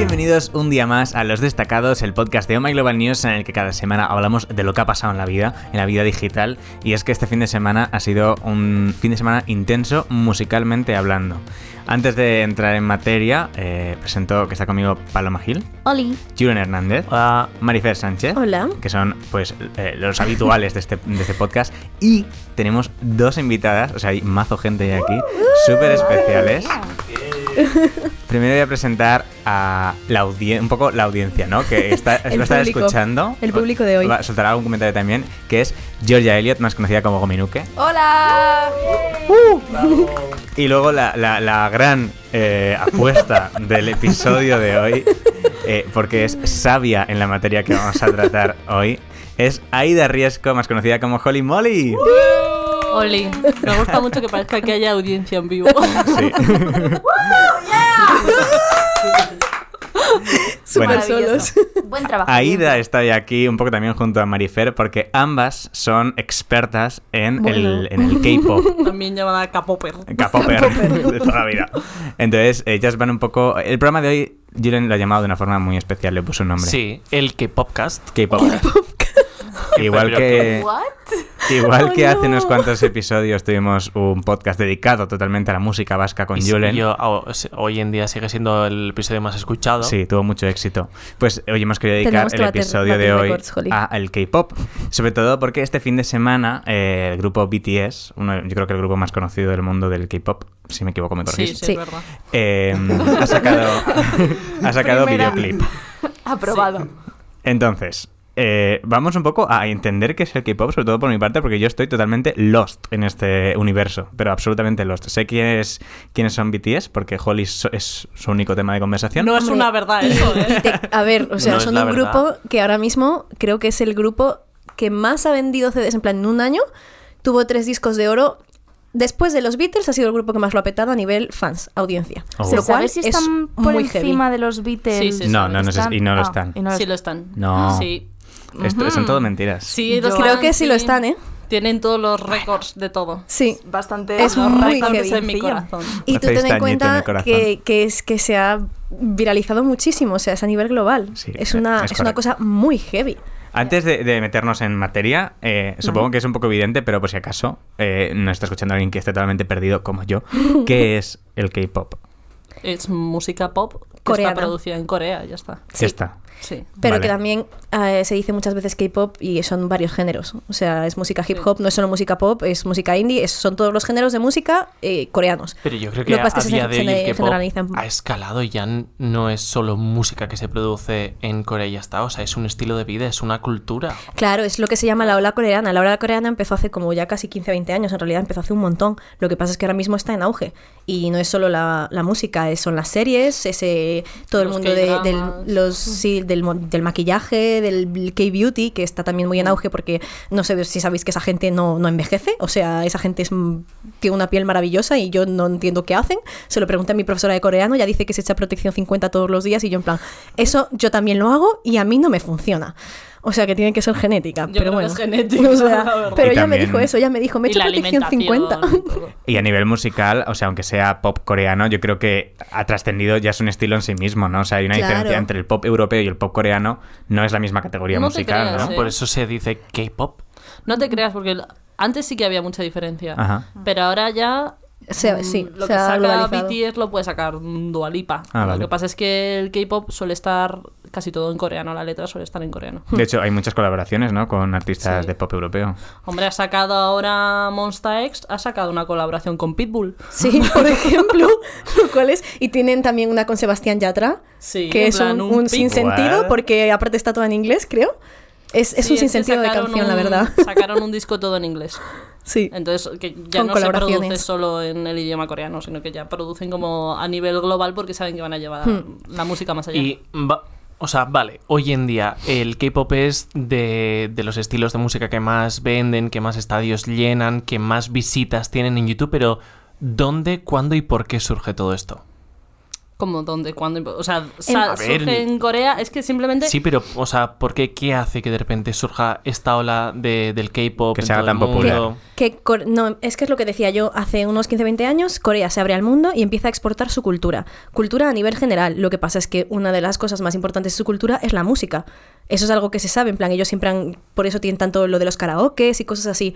bienvenidos un día más a Los Destacados, el podcast de Oh My Global News en el que cada semana hablamos de lo que ha pasado en la vida, en la vida digital. Y es que este fin de semana ha sido un fin de semana intenso musicalmente hablando. Antes de entrar en materia, eh, presento que está conmigo Paloma Gil, Oli. Julian Hernández, Hola. Marifer Sánchez, Hola. que son pues eh, los habituales de este, de este podcast. Y tenemos dos invitadas, o sea, hay mazo gente aquí, súper especiales. Primero voy a presentar a la audiencia, un poco la audiencia, ¿no? Que está, El va a estar público. escuchando. El público de hoy. Va a soltar algún comentario también, que es Georgia Elliott, más conocida como Gominuke. ¡Hola! Y luego la, la- la gran eh, apuesta del episodio de hoy, eh, porque es sabia en la materia que vamos a tratar hoy, es Aida Riesco, más conocida como Holly Molly. Oli, me gusta mucho que parezca que haya audiencia en vivo. Sí. Súper Bueno. solos. Buen trabajo. Aida está aquí un poco también junto a Marifer porque ambas son expertas en Bueno. el, en el K-pop. También llamada K-Popper. K-popper de toda la vida. Entonces, ellas van un poco. El programa de hoy, Julen lo ha llamado de una forma muy especial, le puso un nombre. Sí, el K-Popcast. K-pop. Igual que, ¿What? igual que Oh, hace no. unos cuantos episodios tuvimos un podcast dedicado totalmente a la música vasca con Y sí, Julen. yo, oh, sí, hoy en día sigue siendo el episodio más escuchado. Sí, tuvo mucho éxito. Pues hoy hemos querido dedicar Tenemos que el episodio de hoy récords, Jolly. a el K-pop. Sobre todo porque este fin de semana eh, el grupo BTS, uno, yo creo que el grupo más conocido del mundo del K-pop, si me equivoco me Sí, corregís, sí, Sí. es verdad. eh, ha sacado, ha sacado Primera- videoclip. Aprobado. Entonces, eh, vamos un poco a entender qué es el K-pop, sobre todo por mi parte, porque yo estoy totalmente lost en este universo, pero absolutamente lost. Sé quiénes, quiénes son BTS, porque Holly es, es su único tema de conversación. No es una verdad eso, ¿eh? te- a ver, o sea, No es son un verdad. grupo que ahora mismo creo que es el grupo que más ha vendido CDs en plan en un año. Tuvo tres discos de oro. Después de los Beatles ha sido el grupo que más lo ha petado a nivel fans, audiencia. Oh. ¿Se Lo cual si es están por muy encima heavy. de los Beatles? Sí, sí, sí. No, no, no sé- y no lo Ah, están. y no lo Sí lo están. están. No. Sí. Esto- son todo mentiras. Sí, los Creo que sí lo están, ¿eh? Tienen todos los récords de todo. Sí. Bastante. Es Los muy récords heavy. en mi corazón. Y tú ten en cuenta que, que es que se ha viralizado muchísimo, o sea, es a nivel global. Sí, es una, es es una cosa muy heavy. Antes de, de meternos en materia, eh, supongo que es un poco evidente, pero por si acaso eh, no está escuchando alguien que esté totalmente perdido como yo, ¿qué es el K-pop? Es música pop que Coreana. está producida en Corea, ya está. Ya está. Sí. Pero Vale. que también eh, se dice muchas veces K-pop y son varios géneros. O sea, es música hip hop, no es solo música pop, es música indie, es- son todos los géneros de música eh, coreanos. Pero yo creo Lo que que a, pasa es que a día se- de hoy el ha escalado y ya no es solo música que se produce en Corea y ya está. O sea, es un estilo de vida, es una cultura. Claro, es lo que se llama la ola coreana. La ola coreana empezó hace como ya casi 15, 20 años, en realidad empezó hace un montón. Lo que pasa es que ahora mismo está en auge. Y no es solo la, la música, son las series, ese, todo Los el mundo de- los, sí, del, del maquillaje, del K-beauty, que está también muy en auge porque no sé si sabéis que esa gente no, no envejece. O sea, esa gente es mm, tiene una piel maravillosa y yo no entiendo qué hacen. Se lo pregunté a mi profesora de coreano, ya dice que se echa protección 50 todos los días y yo en plan, eso yo también lo hago y a mí no me funciona. O sea que tiene que ser genética. Yo pero creo que bueno. es genética, O sea, la verdad. pero Y ella me también- dijo eso, ella me dijo, me he hecho la protección alimentación. 50. y a nivel musical, o sea, aunque sea pop coreano, yo creo que ha trascendido ya es un estilo en sí mismo, ¿no? O sea, hay una Claro. diferencia entre el pop europeo y el pop coreano, no es la misma categoría No musical, creas, ¿no? ¿eh? Por eso se dice K-pop. No te creas, porque antes sí que había mucha diferencia. Ajá. Pero ahora ya. Mm, sí, lo se que saca globalizado. BTS lo puede sacar mm, Dua Lipa. Ah, lo que pasa es que el K-pop suele estar casi todo en coreano, la letra suele estar en coreano. De hecho, hay muchas colaboraciones, ¿no? Con artistas Sí. de pop europeo. Hombre, ha sacado ahora Monsta X, ha sacado una colaboración con Pitbull. Sí, por ejemplo, lo cual es... Y tienen también una con Sebastián Yatra, Sí, que es un, un un sinsentido, porque aparte está todo en inglés, creo. Es, es Sí, un que sinsentido de sacaron canción, la verdad. Sacaron un disco todo en inglés. Sí. Entonces, que ya Con no se produce solo en el idioma coreano, sino que ya producen como a nivel global porque saben que van a llevar Hmm. la música más allá. Y, va- o sea, vale, hoy en día el K-pop es de, de los estilos de música que más venden, que más estadios llenan, que más visitas tienen en YouTube, pero ¿dónde, cuándo y por qué surge todo esto? Como dónde, cuándo, o sea, sa- A ver, surge en Corea, es que simplemente Sí, pero, o sea, ¿por qué? ¿Qué hace que de repente surja esta ola de, del K-pop? Que en se haga tan popular. Que Cor- no, es que es lo que decía yo hace unos 15-20 años, Corea se abre al mundo y empieza a exportar su cultura. Cultura a nivel general. Lo que pasa es que una de las cosas más importantes de su cultura es la música. Eso es algo que se sabe, en plan, ellos siempre han, por eso tienen tanto lo de los karaokes y cosas así.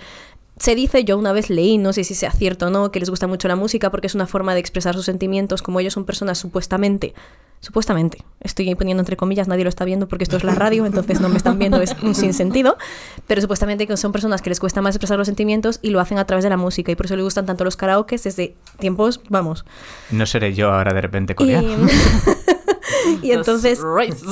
Se dice, yo una vez leí, no sé si sea cierto o no, que les gusta mucho la música porque es una forma de expresar sus sentimientos, como ellos son personas supuestamente, supuestamente, estoy poniendo entre comillas, nadie lo está viendo porque esto es la radio, entonces no me están viendo, es un sinsentido, pero supuestamente que son personas que les cuesta más expresar los sentimientos y lo hacen a través de la música y por eso les gustan tanto los karaokes desde tiempos, vamos. No seré yo ahora de repente coreano. Y, y entonces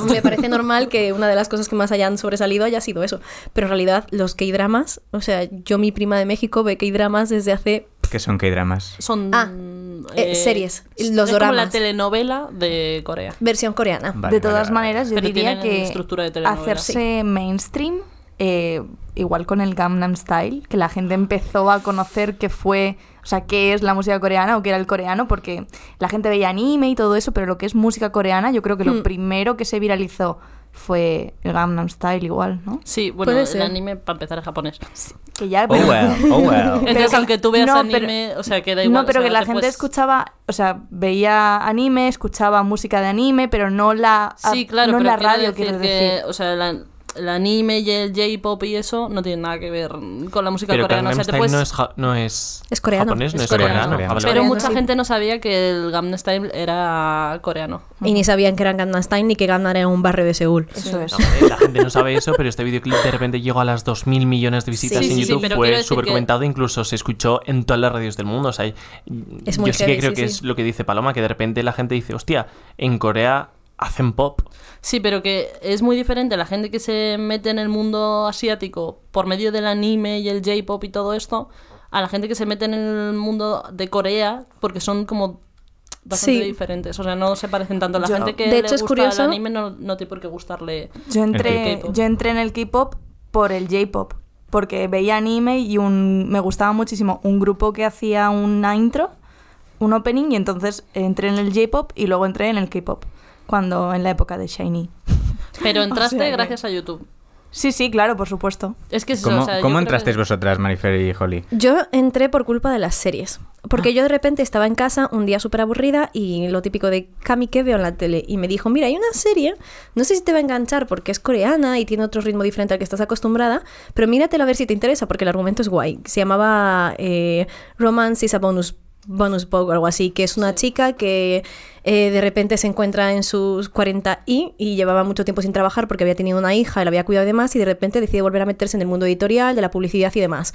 me parece normal que una de las cosas que más hayan sobresalido haya sido eso. Pero en realidad los K-dramas, o sea, yo mi prima de México ve K-dramas desde hace... Que son K-dramas. son Ah, eh, series, los es como la telenovela de Corea. Versión coreana. Vale, de todas vale, vale. maneras, yo Pero diría que estructura de telenovela. hacerse mainstream, eh, igual con el Gangnam Style, que la gente empezó a conocer qué fue, o sea, qué es la música coreana o qué era el coreano, porque la gente veía anime y todo eso, pero lo que es música coreana, yo creo que lo Hmm. primero que se viralizó fue el Gangnam Style igual, ¿no? Sí, bueno, Puede el ser. anime para empezar es japonés. Que ya... Oh well, oh well. Entonces, que- aunque tú veas no, anime, pero- o sea, que da igual. No, pero o sea, que la te gente puedes- escuchaba, o sea, veía anime, escuchaba música de anime, pero no la, Sí, claro, no pero la quiero radio, decir quiero que, decir. o sea, la- el anime y el J-pop y eso no tienen nada que ver con la música Pero coreana. O Gangnam sea, te Style puedes- no es, ja- no es, Es coreano. japonés, no es es, coreano. coreano. Coreano. Vale, Pero mucha sí. gente no sabía que el Gangnam Style era coreano. Y ni sabían que eran Gangnam Style ni que Gangnam era un barrio de Seúl. Eso es. No, eh, la gente no sabe eso, pero este videoclip de repente llegó a las 2.000 millones de visitas Sí, en YouTube. fue súper que- comentado, incluso se escuchó en todas las radios del mundo. O sea, y- Es muy yo sí que creo sí, que sí. es lo que dice Paloma, que de repente la gente dice, hostia, en Corea hacen pop. Sí, pero que es muy diferente la gente que se mete en el mundo asiático por medio del anime y el J-pop y todo esto, a la gente que se mete en el mundo de Corea, porque son como bastante Sí. diferentes. O sea, no se parecen tanto. La Yo- gente que de le hecho, es gusta curioso- el anime no, no tiene por qué gustarle. Yo entré, yo entré en el K-pop por el J-pop, porque veía anime y un, me gustaba muchísimo un grupo que hacía una intro, un opening, y entonces entré en el J-pop y luego entré en el K-pop, cuando en la época de Shiny. Pero entraste sea gracias a YouTube. Sí, sí, claro, por supuesto. Es que es eso, ¿Cómo, o sea, cómo entrasteis que- vosotras, Marifer y Holly? Yo entré por culpa de las series. Porque yo de repente estaba en casa un día súper aburrida y lo típico de Kami que veo en la tele. Y me dijo, mira, hay una serie, no sé si te va a enganchar porque es coreana y tiene otro ritmo diferente al que estás acostumbrada, pero míratela a ver si te interesa porque el argumento es guay. Se llamaba eh, Romance is a Bonus, bonus Book o algo así, que es una chica que eh, de repente se encuentra en sus 40 y, y llevaba mucho tiempo sin trabajar porque había tenido una hija y la había cuidado y demás y de repente decide volver a meterse en el mundo editorial, de la publicidad y demás.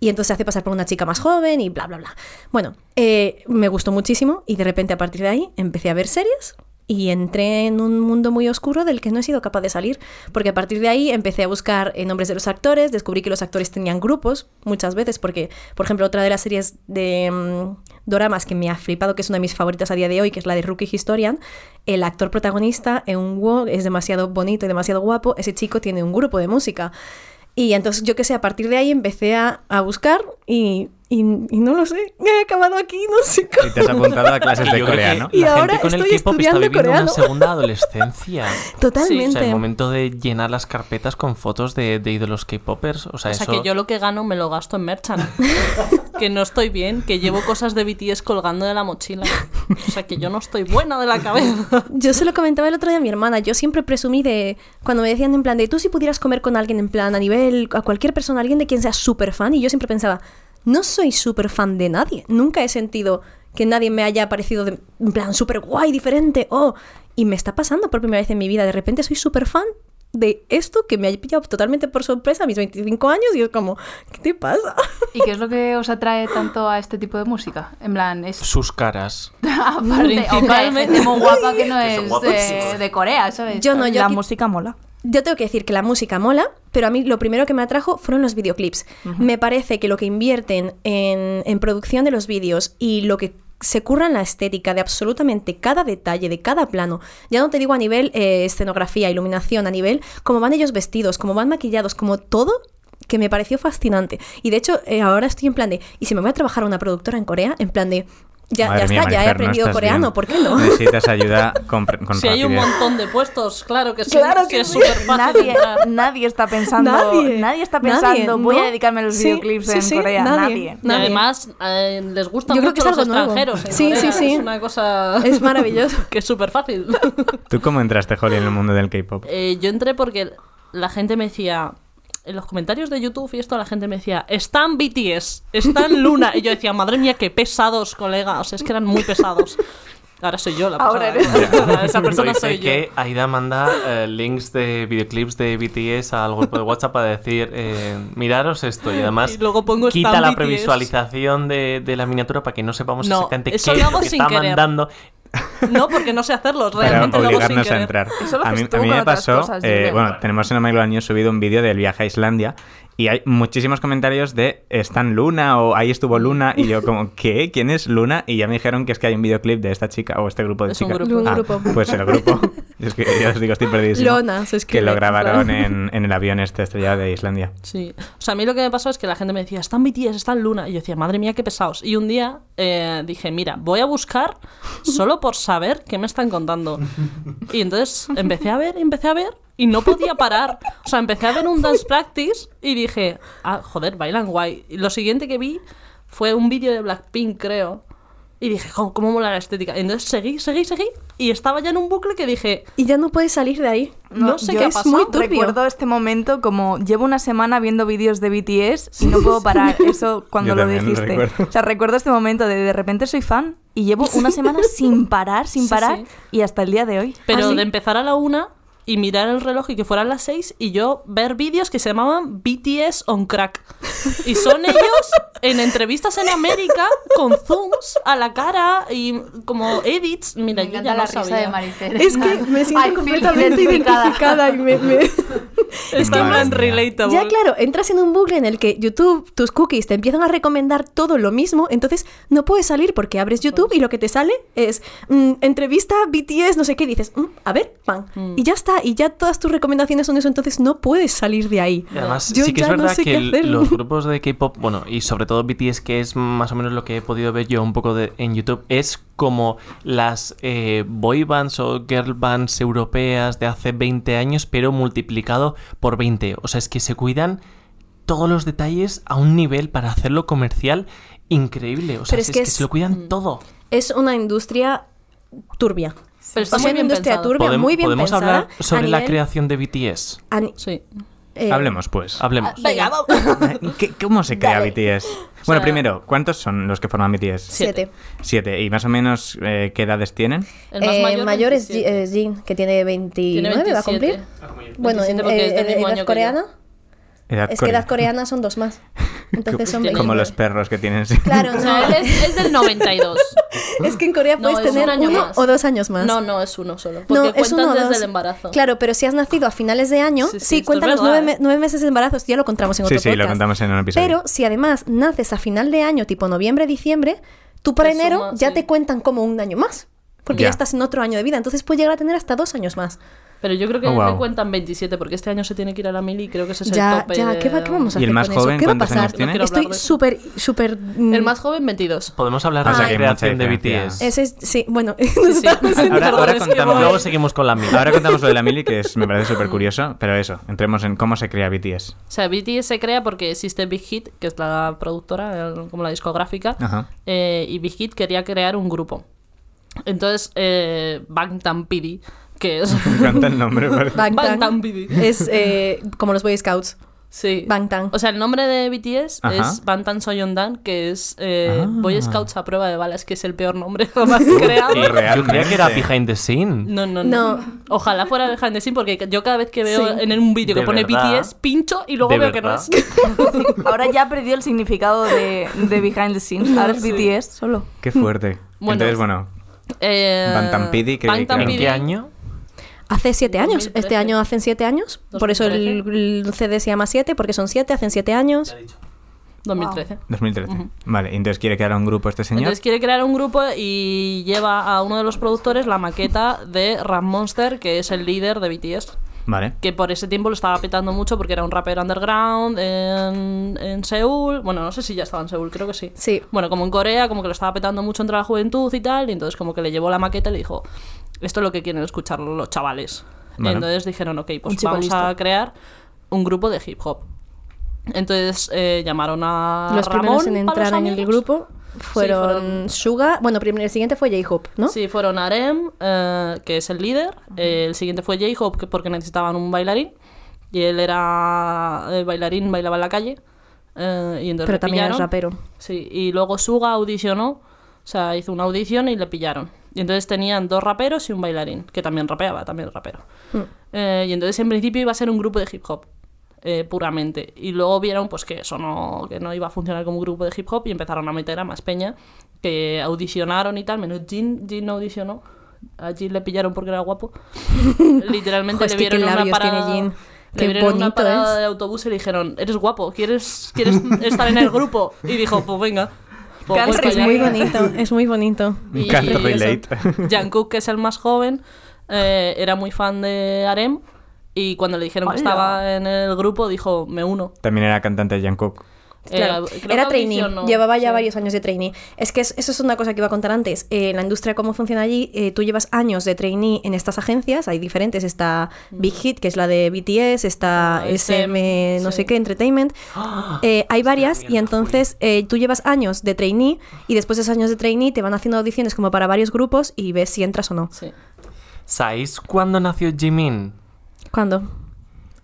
Y entonces se hace pasar por una chica más joven y bla, bla, bla. Bueno, eh, me gustó muchísimo y de repente a partir de ahí empecé a ver series y entré en un mundo muy oscuro del que no he sido capaz de salir, porque a partir de ahí empecé a buscar eh, nombres de los actores, descubrí que los actores tenían grupos muchas veces, porque, por ejemplo, otra de las series de mm, doramas que me ha flipado, que es una de mis favoritas a día de hoy, que es la de Rookie Historian, el actor protagonista, Eun Woo, es demasiado bonito y demasiado guapo, ese chico tiene un grupo de música. Y entonces, yo qué sé, a partir de ahí empecé a, a buscar y, y, y no lo sé, he acabado aquí, no sé cómo. Y te has apuntado a clases de coreano. Y la ahora gente con el K-pop está viviendo coreano. una segunda adolescencia. Totalmente. O sea, el momento de llenar las carpetas con fotos de, de ídolos K-popers. O sea, O sea, eso. que yo lo que gano me lo gasto en merchant. que no estoy bien, que llevo cosas de BTS colgando de la mochila. O sea, que yo no estoy buena de la cabeza. Yo se lo comentaba el otro día a mi hermana. Yo siempre presumí de. Cuando me decían en plan de tú si pudieras comer con alguien en plan a nivel. a cualquier persona, alguien de quien seas súper fan. Y yo siempre pensaba, no soy súper fan de nadie. Nunca he sentido que nadie me haya parecido de- en plan súper guay, diferente. Oh, y me está pasando por primera vez en mi vida. De repente soy súper fan de esto que me ha pillado totalmente por sorpresa a mis 25 años. Y es como, ¿qué te pasa? ¿Y qué es lo que os atrae tanto a este tipo de música? En plan, es Sus caras. aparte, hay gente muy guapa que no es guapísimos. de, de Corea, ¿sabes? Yo no, yo la aquí- música mola. Yo tengo que decir que la música mola, pero a mí lo primero que me atrajo fueron los videoclips. Me parece que lo que invierten en, en producción de los vídeos y lo que se curra en la estética de absolutamente cada detalle, de cada plano, ya no te digo a nivel eh, escenografía, iluminación, a nivel cómo van ellos vestidos, cómo van maquillados, como todo que me pareció fascinante. Y de hecho, eh, ahora estoy en plan de, ¿y si me voy a trabajar a una productora en Corea? En plan de, Ya, ya mía, está, ya he no aprendido estás coreano, bien. ¿por qué no? Necesitas ayuda con, con Si hay un montón de puestos, claro que sí. Claro que es sí. súper fácil Nadie, nadie está pensando, Nadie. nadie, está Nadie, pensando, voy ¿no? a dedicarme a los Sí, videoclips sí, en sí, Corea. nadie. Nadie. Y Nadie. además eh, les gustan Yo creo que mucho es los extranjeros. en Sí, Corea. sí, sí. Es una cosa Es maravilloso. que es súper fácil. ¿Tú cómo entraste, Holly, en el mundo del K-pop? Eh, yo entré porque la gente me decía, en los comentarios de YouTube y esto, la gente me decía, están BTS, están Luna. Y yo decía, madre mía, qué pesados, colega. O sea, es que eran muy pesados. Ahora soy yo la Ahora pesada. eres Ahora Esa persona soy yo. que Aida manda eh, links de videoclips de BTS al grupo de WhatsApp para decir, eh, miraros esto. Y además Y luego pongo quita la BTS. previsualización de, de la miniatura para que no sepamos No, exactamente qué es lo que está querer. mandando. No, porque no sé hacerlos, Para realmente lo hago sin obligarnos a entrar. Eso lo a mí, a mí me pasó, cosas, eh, bueno, tenemos en Omega News subido un vídeo del viaje a Islandia y hay muchísimos comentarios de ¿están Luna? o ahí estuvo Luna y yo como ¿qué? ¿quién es Luna? y ya me dijeron que es que hay un videoclip de esta chica o este grupo de Es un chicas. grupo. Un Ah, grupo. Pues el grupo, es que ya os digo, estoy perdidísimo. Lona, se que escribe, lo grabaron claro. en, en el avión este estrellado de Islandia. Sí. O sea, a mí lo que me pasó es que la gente me decía, están BTS, están Luna. Y yo decía, madre mía, qué pesados. Y un día eh, dije, mira, voy a buscar solo por saber qué me están contando. Y entonces empecé a ver, empecé a ver y no podía parar. O sea, empecé a ver un dance practice y dije, ah, joder, bailan guay. Y lo siguiente que vi fue un vídeo de Blackpink, creo. Y dije, "Jo, ¿cómo mola la estética? Y entonces seguí, seguí, seguí. Y estaba ya en un bucle que dije, Y ya no puedes salir de ahí. no, sé yo qué es pasado. muy turbio. Recuerdo este momento como llevo una semana viendo vídeos de BTS y no puedo parar. Eso cuando Yo lo dijiste. recuerdo. O sea, recuerdo este momento de de repente soy fan y llevo una semana sin parar, sin Sí, parar sí. y hasta el día de hoy. Pero ¿Ah, sí? de empezar a la una y mirar el reloj y que fueran las seis y yo ver vídeos que se llamaban BTS on crack. Y son ellos en entrevistas en América con zooms a la cara y como edits. Mira, Me yo ya la no risa sabía. de. Es que me siento completamente identificada. identificada y me- me... Plan mía. relatable. Ya, claro, entras en un bucle en el que YouTube, tus cookies te empiezan a recomendar todo lo mismo, entonces no puedes salir porque abres YouTube y lo que te sale es mm, entrevista BTS, no sé qué, dices, "Mm, a ver, pan. Mm. Y ya está, y ya todas tus recomendaciones son eso, entonces no puedes salir de ahí. Y además, Yo sí que es ya no verdad sé que qué el- hacer. los grupos de K-pop, bueno, y sobre todo BTS, que es más o menos lo que he podido ver yo un poco de- en YouTube, es como las eh, boy bands o girl bands europeas de hace 20 años, pero multiplicado por 20. O sea, es que se cuidan todos los detalles a un nivel para hacerlo comercial increíble. O sea, Pero es, es que, que es- se lo cuidan todo. Es una industria turbia. Pero está o sea, muy una industria pensado. turbia, Podem- muy bien podemos pensada. hablar sobre a la creación de BTS. Sí. Eh, Hablemos pues. Hablemos. Venga, vamos. ¿Qué- ¿Cómo se crea Dale. BTS? Bueno, sea- primero, ¿cuántos son los que forman BTS? Siete. Siete. ¿Y más o menos eh, qué edades tienen? El más Eh, mayor, mayor es 27. Es Jin, que tiene 29, Tiene va a cumplir. 27. Bueno, en, 27 porque es del eh, edad año que coreana. Edad Es que edad coreana. son dos más. Entonces son Como Como 29. los perros que tienen. sí. Claro, no. él es, es del 92. Es que en Corea No, puedes es un tener año uno más. o dos años más. No, no, es uno solo. No, Porque es cuentas uno o desde dos. el embarazo. Claro, pero si has nacido a finales de año, Sí, sí, cuentan es los nueve, me- nueve meses de embarazo, esto ya lo contamos en Sí, otro sí, lo podcast. contamos en un episodio. Pero si además naces a final de año, tipo noviembre, diciembre, tú para Te enero suma, ya sí. te cuentan como un año más. Porque ya. Ya. estás en otro año de vida. Entonces puedes llegar a tener hasta dos años más. Pero yo creo que Oh, wow. me cuentan 27 porque este año se tiene que ir a la mili y creo que ese es ya, el tope. ya, de- ¿qué, va- qué vamos a ¿Y el hacer más con joven eso? ¿Qué va a pasar? tiene? No Estoy súper, súper... El más joven, 22. Podemos hablar Ah, de la creación de. BTS. Ese es, sí, bueno. Sí. Ahora, contamos, Luego seguimos con la mía. ahora contamos lo de la mili, que es, me parece súper curioso, pero eso, entremos en cómo se crea BTS. O sea, BTS se crea porque existe Big Hit, que es la productora, como la discográfica, Ajá. eh, y Big Hit quería crear un grupo. Entonces, eh, Bangtan PD, que es... Me encanta el nombre. Bangtan. Es eh, como los Boy Scouts. Sí. Bangtan. O sea, el nombre de BTS Ajá. es Bangtan Soyeondan, que es eh, Ah. Boy Scouts a prueba de balas, que es el peor nombre jamás creado. Y yo creía que era behind the scene. No, no, no, No. Ojalá fuera behind the scene, porque yo cada vez que veo Sí. en un vídeo que pone verdad. BTS, pincho y luego De veo que no es. Ahora ya perdió el significado de, de behind the scenes. Ahora es Sí. BTS solo. Qué fuerte. Bueno, Entonces, bueno, Eh, que- Bangtan que- ¿En qué año? Hace siete años. 2013. Este año hacen siete años. Por eso el, el CD se llama siete, porque son siete, hacen siete años. 2013. 2013. Vale, entonces quiere crear un grupo este señor. Entonces quiere crear un grupo y lleva a uno de los productores la maqueta de Ram Monster, que es el líder de BTS. Vale. que por ese tiempo lo estaba petando mucho porque era un rapero underground en, en Seúl. Bueno, no sé si ya estaba en Seúl, creo que sí. Sí. Bueno, como en Corea, como que lo estaba petando mucho entre la juventud y tal, y entonces como que le llevó la maqueta y le dijo, esto es lo que quieren escuchar los chavales. Bueno. Entonces dijeron, ok, pues vamos a crear un grupo de hip hop. Entonces eh, llamaron a Los Ramón primeros en entrar los en el grupo fueron, fueron- Suga. Bueno, primero, el siguiente fue J-Hope, ¿no? Sí, fueron Arem, eh, que es el líder. eh, el siguiente fue J-Hope, que- porque necesitaban un bailarín. Y él era el bailarín, bailaba en la calle. eh, y entonces Pero también pillaron. rapero. Sí, y luego Suga audicionó, o sea, hizo una audición y le pillaron. Y entonces tenían dos raperos y un bailarín, que también rapeaba, también rapero. Mm. Eh, y entonces en principio iba a ser un grupo de hip hop, eh, puramente. Y luego vieron pues que eso no, que no iba a funcionar como un grupo de hip hop y empezaron a meter a más peña, que audicionaron y tal, menos Jin, Jin no audicionó. A Jin le pillaron porque era guapo. Literalmente Jo, es le vieron una parada, Jin. le vieron una bonito parada es. de autobús y le dijeron, eres guapo, ¿quieres, ¿quieres estar en el grupo? Y dijo, pues venga. Pues Can't Es muy bonito, es muy bonito. Y- relate. Jungkook, que es el más joven, eh, era muy fan de Arem y cuando le dijeron que estaba en el grupo dijo, me uno. También era cantante de Jungkook. Claro, Eh, creo era trainee, llevaba ya sí. varios años de trainee. Es que es- eso es una cosa que iba a contar antes. Eh, la industria, cómo funciona allí, eh, tú llevas años de trainee en estas agencias, hay diferentes. Está Big Hit, que es la de BTS, está Ah, SM, no sí. sé qué, Entertainment. Eh, hay varias y entonces eh, tú llevas años de trainee y después de esos años de trainee te van haciendo audiciones como para varios grupos y ves si entras o no. Sí. ¿Sabéis cuándo nació Jimin? ¿Cuándo?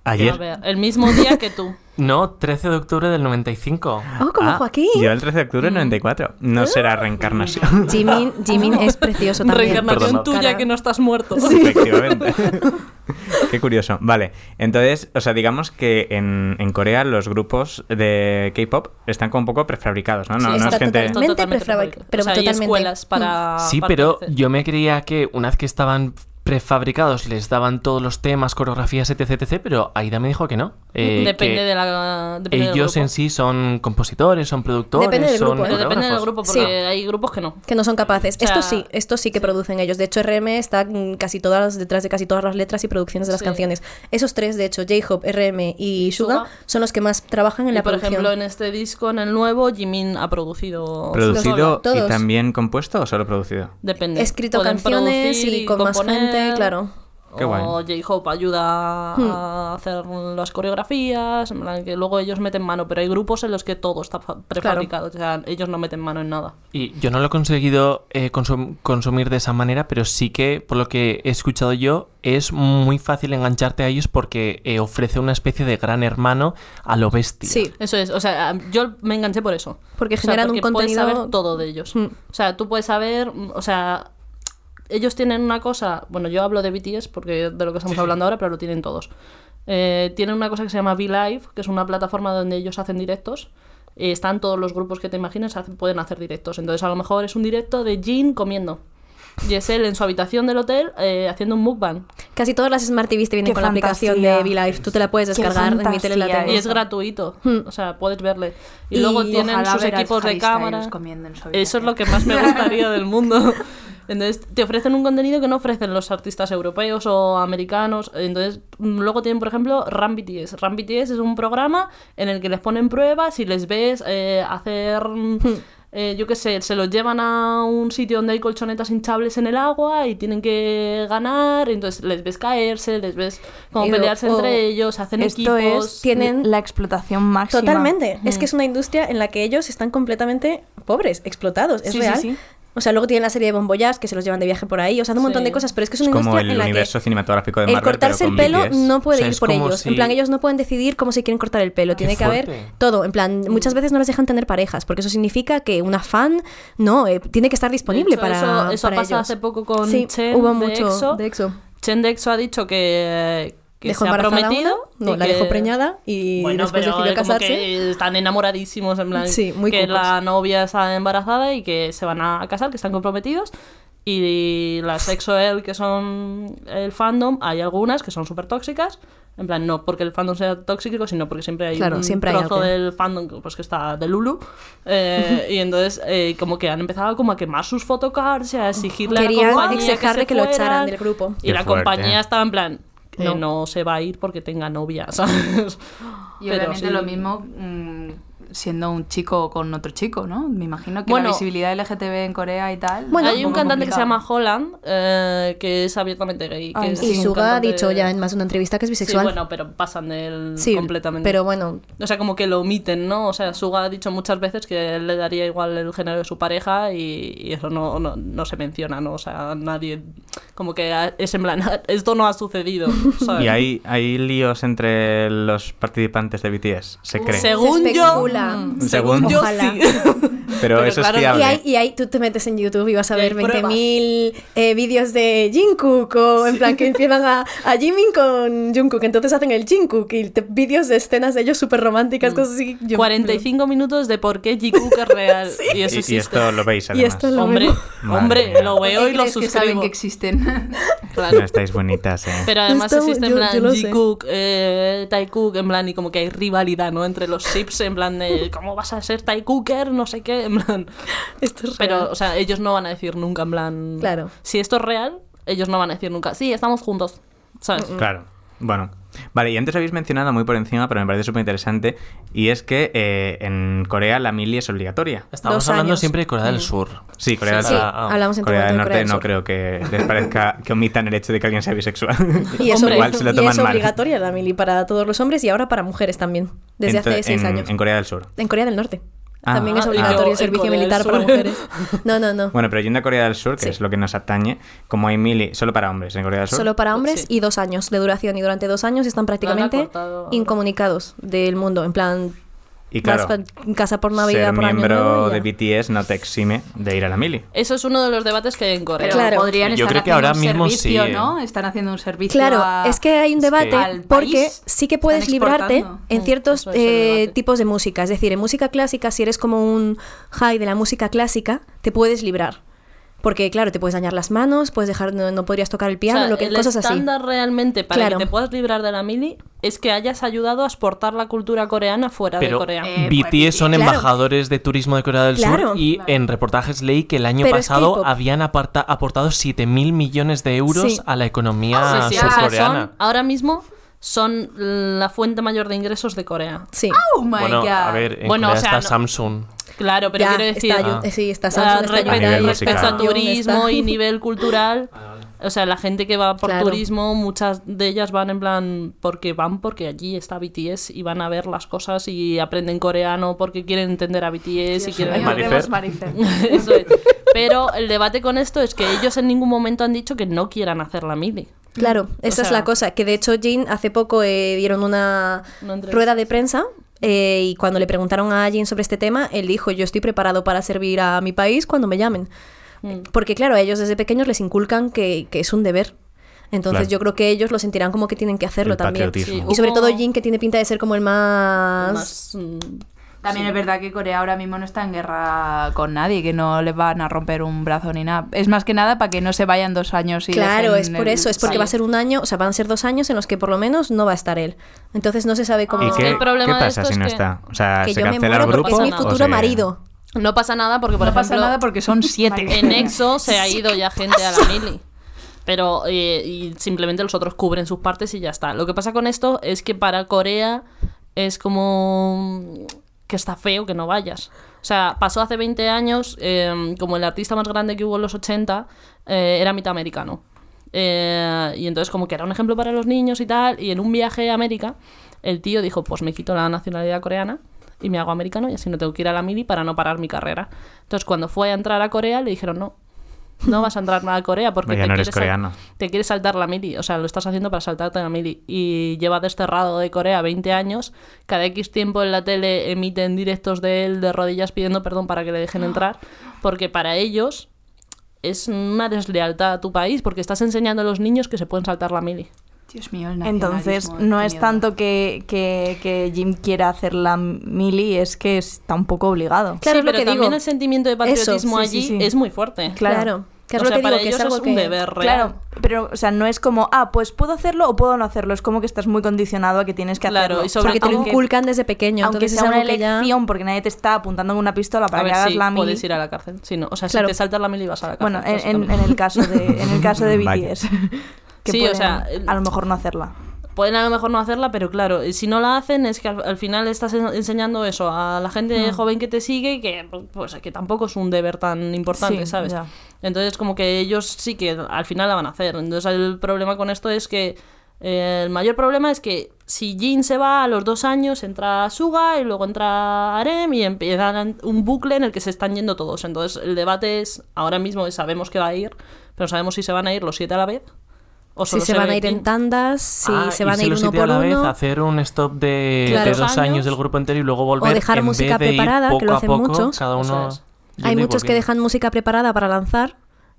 Ayer. ver, el mismo día que tú. No, 13 de octubre del 95. Oh, como Ah, Joaquín. Yo el 13 de octubre del 94. No será reencarnación. Jimin, Jimin es precioso también. Reencarnación tuya Cara. que no estás muerto. Efectivamente. Qué curioso. Vale, entonces, o sea, digamos que en, en Corea los grupos de K-pop están como un poco prefabricados, ¿no? No, Sí, no es gente. totalmente Totalmente prefabri- prefabricado. pero o sea, hay totalmente. escuelas para... Sí, para pero crecer. yo me creía que una vez que estaban prefabricados les daban todos los temas, coreografías, etc, etc, pero Aida me dijo que no. eh, depende que de la... Depende del Ellos grupo. en sí son compositores, son productores, Depende del son grupo, ¿eh? Depende del grupo, Sí. porque hay grupos que no. Que no son capaces. O sea, esto sí, esto sí que producen ellos. De hecho, RM está casi todas detrás de casi todas las letras y producciones de las Sí. canciones. Esos tres, de hecho, J-Hope, RM y, Suga, son los que más trabajan en Y la por producción. ejemplo, en este disco, en el nuevo, Jimin ha producido... ¿Producido y todos. también compuesto o solo producido? Depende. He escrito Pueden canciones y con más componer, gente, claro. Qué guay. O J-Hope ayuda Hmm. a hacer las coreografías, en plan que luego ellos meten mano, pero hay grupos en los que todo está fa- prefabricado, o sea, ellos no meten mano en nada. Y yo no lo he conseguido eh, consum- consumir de esa manera, pero sí que, por lo que he escuchado yo, es muy fácil engancharte a ellos porque eh, ofrece una especie de gran hermano a lo bestia. Sí, Eso es, o sea, yo me enganché por eso. porque O sea, generan porque un puedes contenido... saber todo de ellos. Hmm. O sea, tú puedes saber, o sea, ellos tienen una cosa, bueno, yo hablo de BTS porque de lo que estamos hablando ahora, pero lo tienen todos. Eh, tienen una cosa que se llama V-Live, que es una plataforma donde ellos hacen directos. Eh, están todos los grupos que te imagines, hacen- pueden hacer directos. Entonces, a lo mejor es un directo de Jin comiendo. Y es él en su habitación del hotel eh, haciendo un mukbang. Casi todas las Smart TVs te vienen Qué con la aplicación fantasía. de V-Live. Tú te la puedes descargar, en mi tele la fantasía tengo. Y es gratuito. O sea, puedes verle. Y, Y luego tienen sus equipos de cámara. comiendo en su Eso es lo que más me gustaría del mundo. Entonces, te ofrecen un contenido que no ofrecen los artistas europeos o americanos. Entonces, mm, luego tienen, por ejemplo, Ram BTS. Ram BTS es un programa en el que les ponen pruebas y les ves eh, hacer. mm, eh, yo qué sé, se los llevan a un sitio donde hay colchonetas hinchables en el agua y tienen que ganar. Entonces, les ves caerse, les ves como pelearse o- entre ellos, hacen Esto equipos. es tienen- la explotación máxima. Totalmente. Es que es una industria en la que ellos están completamente pobres, explotados. Es Sí, sí, real. sí. O sea, luego tienen la serie de bomboyas que se los llevan de viaje por ahí. O sea, un montón Sí. de cosas, pero es que es Es una como industria el en la universo que cinematográfico de el Marvel, cortarse pero el pelo BTS. no puede O sea, ir es por como ellos. si- En plan, ellos no pueden decidir cómo se quieren cortar el pelo. Tiene que haber todo. En plan, muchas veces no les dejan tener parejas, porque eso significa que una fan no eh, tiene que estar disponible De hecho, para. Eso, eso para pasa ellos. hace poco con Sí, Chen hubo de mucho EXO. de EXO. Chen de EXO ha dicho que, que Dejó se ha prometido. una, no, la que- dejó preñada y Bueno, después pero decidió como casarse. que están enamoradísimos, en plan Sí, muy que cucos. la novia está embarazada y que se van a casar, que están comprometidos. Y las EXO-L, que son el fandom, hay algunas que son súper tóxicas. En plan, no porque el fandom sea tóxico, sino porque siempre hay Claro, un siempre hay trozo algo. del fandom pues, que está de Lulu. Eh, y entonces, eh, como que han empezado como a quemar sus photocards y a exigirle a la Querían compañía exigirle se que lo fueran. echaran del grupo. Y Qué la fuerte. compañía estaba en plan, eh, No. no. se va a ir porque tenga novia, ¿sabes? Y Pero obviamente sí. lo mismo mm, siendo un chico con otro chico, ¿no? Me imagino que Bueno. la visibilidad LGTB en Corea y tal. Bueno, Hay un cantante que se llama Holland, eh, que es abiertamente gay. que Ay, es sí. Y Suga ha dicho ya en más de una entrevista que es Sí, bisexual. bueno, pero pasan de él Sí, completamente. pero bueno, O sea, como que lo omiten, ¿no? O sea, Suga ha dicho muchas veces que él le daría igual el género de su pareja y, y eso no, no, no se menciona, ¿no? O sea, nadie... Como que ha- es en plan, esto no ha sucedido, ¿sabes? ¿Y hay, hay líos entre los participantes de BTS? Se cree. Según Se yo... especula. mm, Según- yo Ojalá. sí. pero, pero eso claro, es Y fiable. hay, y hay, tú te metes en YouTube y vas a Y ver pruebas. 20.000 eh, vídeos de Jungkook o en plan que empiezan a, a Jimin con Jungkook, entonces hacen el Jungkook y vídeos de escenas de ellos súper románticas, cosas así. Yo- 45 minutos de por qué Jikook es real. Y eso Y, y esto lo veis Y además. esto lo Hombre, vemos. Hombre, lo veo ¿Por y lo crees que saben suscribo. que existen? Claro. No estáis bonitas, eh. Pero además Esto existe en plan. Jikook, eh, Taekook, en plan, y como que hay rivalidad, ¿no? Entre los ships, en plan de ¿cómo vas a ser Taekooker? No sé qué, en plan. Esto es Pero, real. o sea, ellos no van a decir nunca, en plan. Claro. Si esto es real, ellos no van a decir nunca, sí, estamos juntos. ¿Sabes? Claro. Bueno. Vale, y antes habéis mencionado muy por encima, pero me parece súper interesante, y es que eh, en Corea la mili es obligatoria. Estamos Dos hablando años. siempre de Corea del Sur. Sí, Corea Sí, del Ah, ah. hablamos Corea del Norte de Corea del no creo que les parezca que omitan el hecho de que alguien sea bisexual. Y es, Hombre, Igual se lo y toman es mal. obligatoria la mili para todos los hombres y ahora para mujeres también, desde Ento- hace seis en- años. En Corea del Sur. En Corea del Norte. Ah. También es Ah, y yo obligatorio el servicio militar para mujeres. No, no, no. Bueno, pero yendo a Corea del Sur, que Sí. es lo que nos atañe, como hay mili solo para hombres en Corea del Sur. Solo para hombres Sí. y dos años de duración. Y durante dos años están prácticamente incomunicados del mundo. En plan, y claro, vas pa- casa por Navidad, ser por Año miembro Nuevo de. BTS no te exime de ir a la mili. Eso es uno de los debates que hay en Corea. Claro. podrían Yo estar creo que ahora un mismo servicio, sí, ¿eh? ¿no? Están haciendo un servicio Claro, a- es que hay un Es que- debate porque sí que puedes librarte en ciertos eh, tipos de música. Es decir, en música clásica, si eres como un high de la música clásica, te puedes librar. Porque, claro, te puedes dañar las manos, puedes dejar, no, no podrías tocar el piano, O sea, lo que, el cosas así. estándar realmente para Claro. que te puedas librar de la mili es que hayas ayudado a exportar la cultura coreana fuera de Corea. Eh, BTS son Claro. embajadores de turismo de Corea del Claro. Sur y en reportajes leí que el año Pero pasado habían aparta- aportado 7 mil millones de euros Sí. a la economía Sí, surcoreana. son- ahora mismo son la fuente mayor de ingresos de Corea. Sí. Oh my bueno, God. a ver, en Bueno, Corea o sea, está no- Samsung. Claro, pero Ya, quiero decir, está, Ah. sí, está ah, Samsung, está re- A nivel Hyundai, musical. respecto a turismo está- y nivel cultural, o sea, la gente que va por Claro. turismo, muchas de ellas van en plan porque van porque allí está BTS y van a ver las cosas y aprenden coreano porque quieren entender a BTS y quieren Marifer. Marifer. Eso es. Pero el debate con esto es que ellos en ningún momento han dicho que no quieran hacer la mili. Claro, esa es sea- la cosa. Que de hecho, Jin hace poco eh, dieron una rueda de prensa. Eh, y cuando le preguntaron a Jin sobre este tema, él dijo: Yo estoy preparado para servir a mi país cuando me llamen. Mm. Porque, claro, a ellos desde pequeños les inculcan que, que es un deber. Entonces, Claro. yo creo que ellos lo sentirán como que tienen que hacerlo El también. Y sobre todo Jin, que tiene pinta de ser como el más. Más, También es verdad que Corea ahora mismo no está en guerra con nadie, que no les van a romper un brazo ni nada. Es más que nada para que no se vayan dos años y Claro, es por eso, es porque país. va a ser un año, o sea, van a ser dos años en los que por lo menos no va a estar él. Entonces no se sabe cómo. ¿Y es qué, que el problema qué de pasa esto si es no que- está? O sea, que ¿se yo me cancela el muero grupo? porque es mi futuro se- marido. No pasa nada porque, por no ejemplo, pasa nada porque son siete. en EXO se ha ido ya gente a la mili. Pero eh, y simplemente los otros cubren sus partes y ya está. Lo que pasa con esto es que para Corea es como que está feo que no vayas. O sea, pasó hace 20 años, eh, como el artista más grande que hubo en los 80 eh, era mitad americano. Eh, y entonces como que era un ejemplo para los niños y tal. Y en un viaje a América, el tío dijo, pues me quito la nacionalidad coreana y me hago americano y así no tengo que ir a la mili para no parar mi carrera. Entonces cuando fue a entrar a Corea le dijeron, no, no vas a entrar a Corea porque te, no eres quieres coreano. te quieres saltar la mili. O sea, lo estás haciendo para saltarte la mili. Y lleva desterrado de Corea 20 años. Cada X tiempo en la tele emiten directos de él de rodillas pidiendo perdón para que le dejen entrar. Porque para ellos es una deslealtad a tu país porque estás enseñando a los niños que se pueden saltar la mili. Dios mío, el Entonces, no es miedo. tanto que, que, que Jim quiera hacer la mili, es que está un poco obligado. Claro, sí, es lo pero que también digo. el sentimiento de patriotismo sí, sí, allí sí. es muy fuerte. Claro. Que es O lo sea, que para digo, que ellos es algo es que... un deber real. Claro, pero, o sea, no es como, ah, pues puedo hacerlo o puedo no hacerlo. Es como que estás muy condicionado a que tienes que Claro, hacerlo. y sobre Porque te lo inculcan desde pequeño. Aunque sea una ya- elección, porque nadie te está apuntando con una pistola para a que ver hagas si la mili. puedes ir a la cárcel. Sí, no. O sea, Claro. si te saltas la mili vas a la cárcel. Bueno, en, en- básicamente. en el caso de, en el caso de. BTS. Que Sí, o pueden sea, el- a lo mejor no hacerla. Pueden a lo mejor no hacerla, pero claro, si no la hacen es que al, al final estás en- enseñando eso a la gente joven que te sigue, que pues que tampoco es un deber tan importante, Sí, ¿sabes? ya. Entonces como que ellos sí que al final la van a hacer. Entonces el problema con esto es que eh, el mayor problema es que si Jin se va a los dos años entra Suga y luego entra Arem y empiezan un bucle en el que se están yendo todos. Entonces el debate es ahora mismo sabemos que va a ir, pero sabemos si se van a ir los siete a la vez. O Si se van a ir en tandas, si Ah, se van a ir uno siete a por la vez, uno. hacer un stop de, Claro. de Dos años años. del grupo entero y luego volver dejar en música vez de ir preparada, que poco lo a hacen poco, muchos. Cada uno es. Hay muchos que dejan música preparada para lanzar.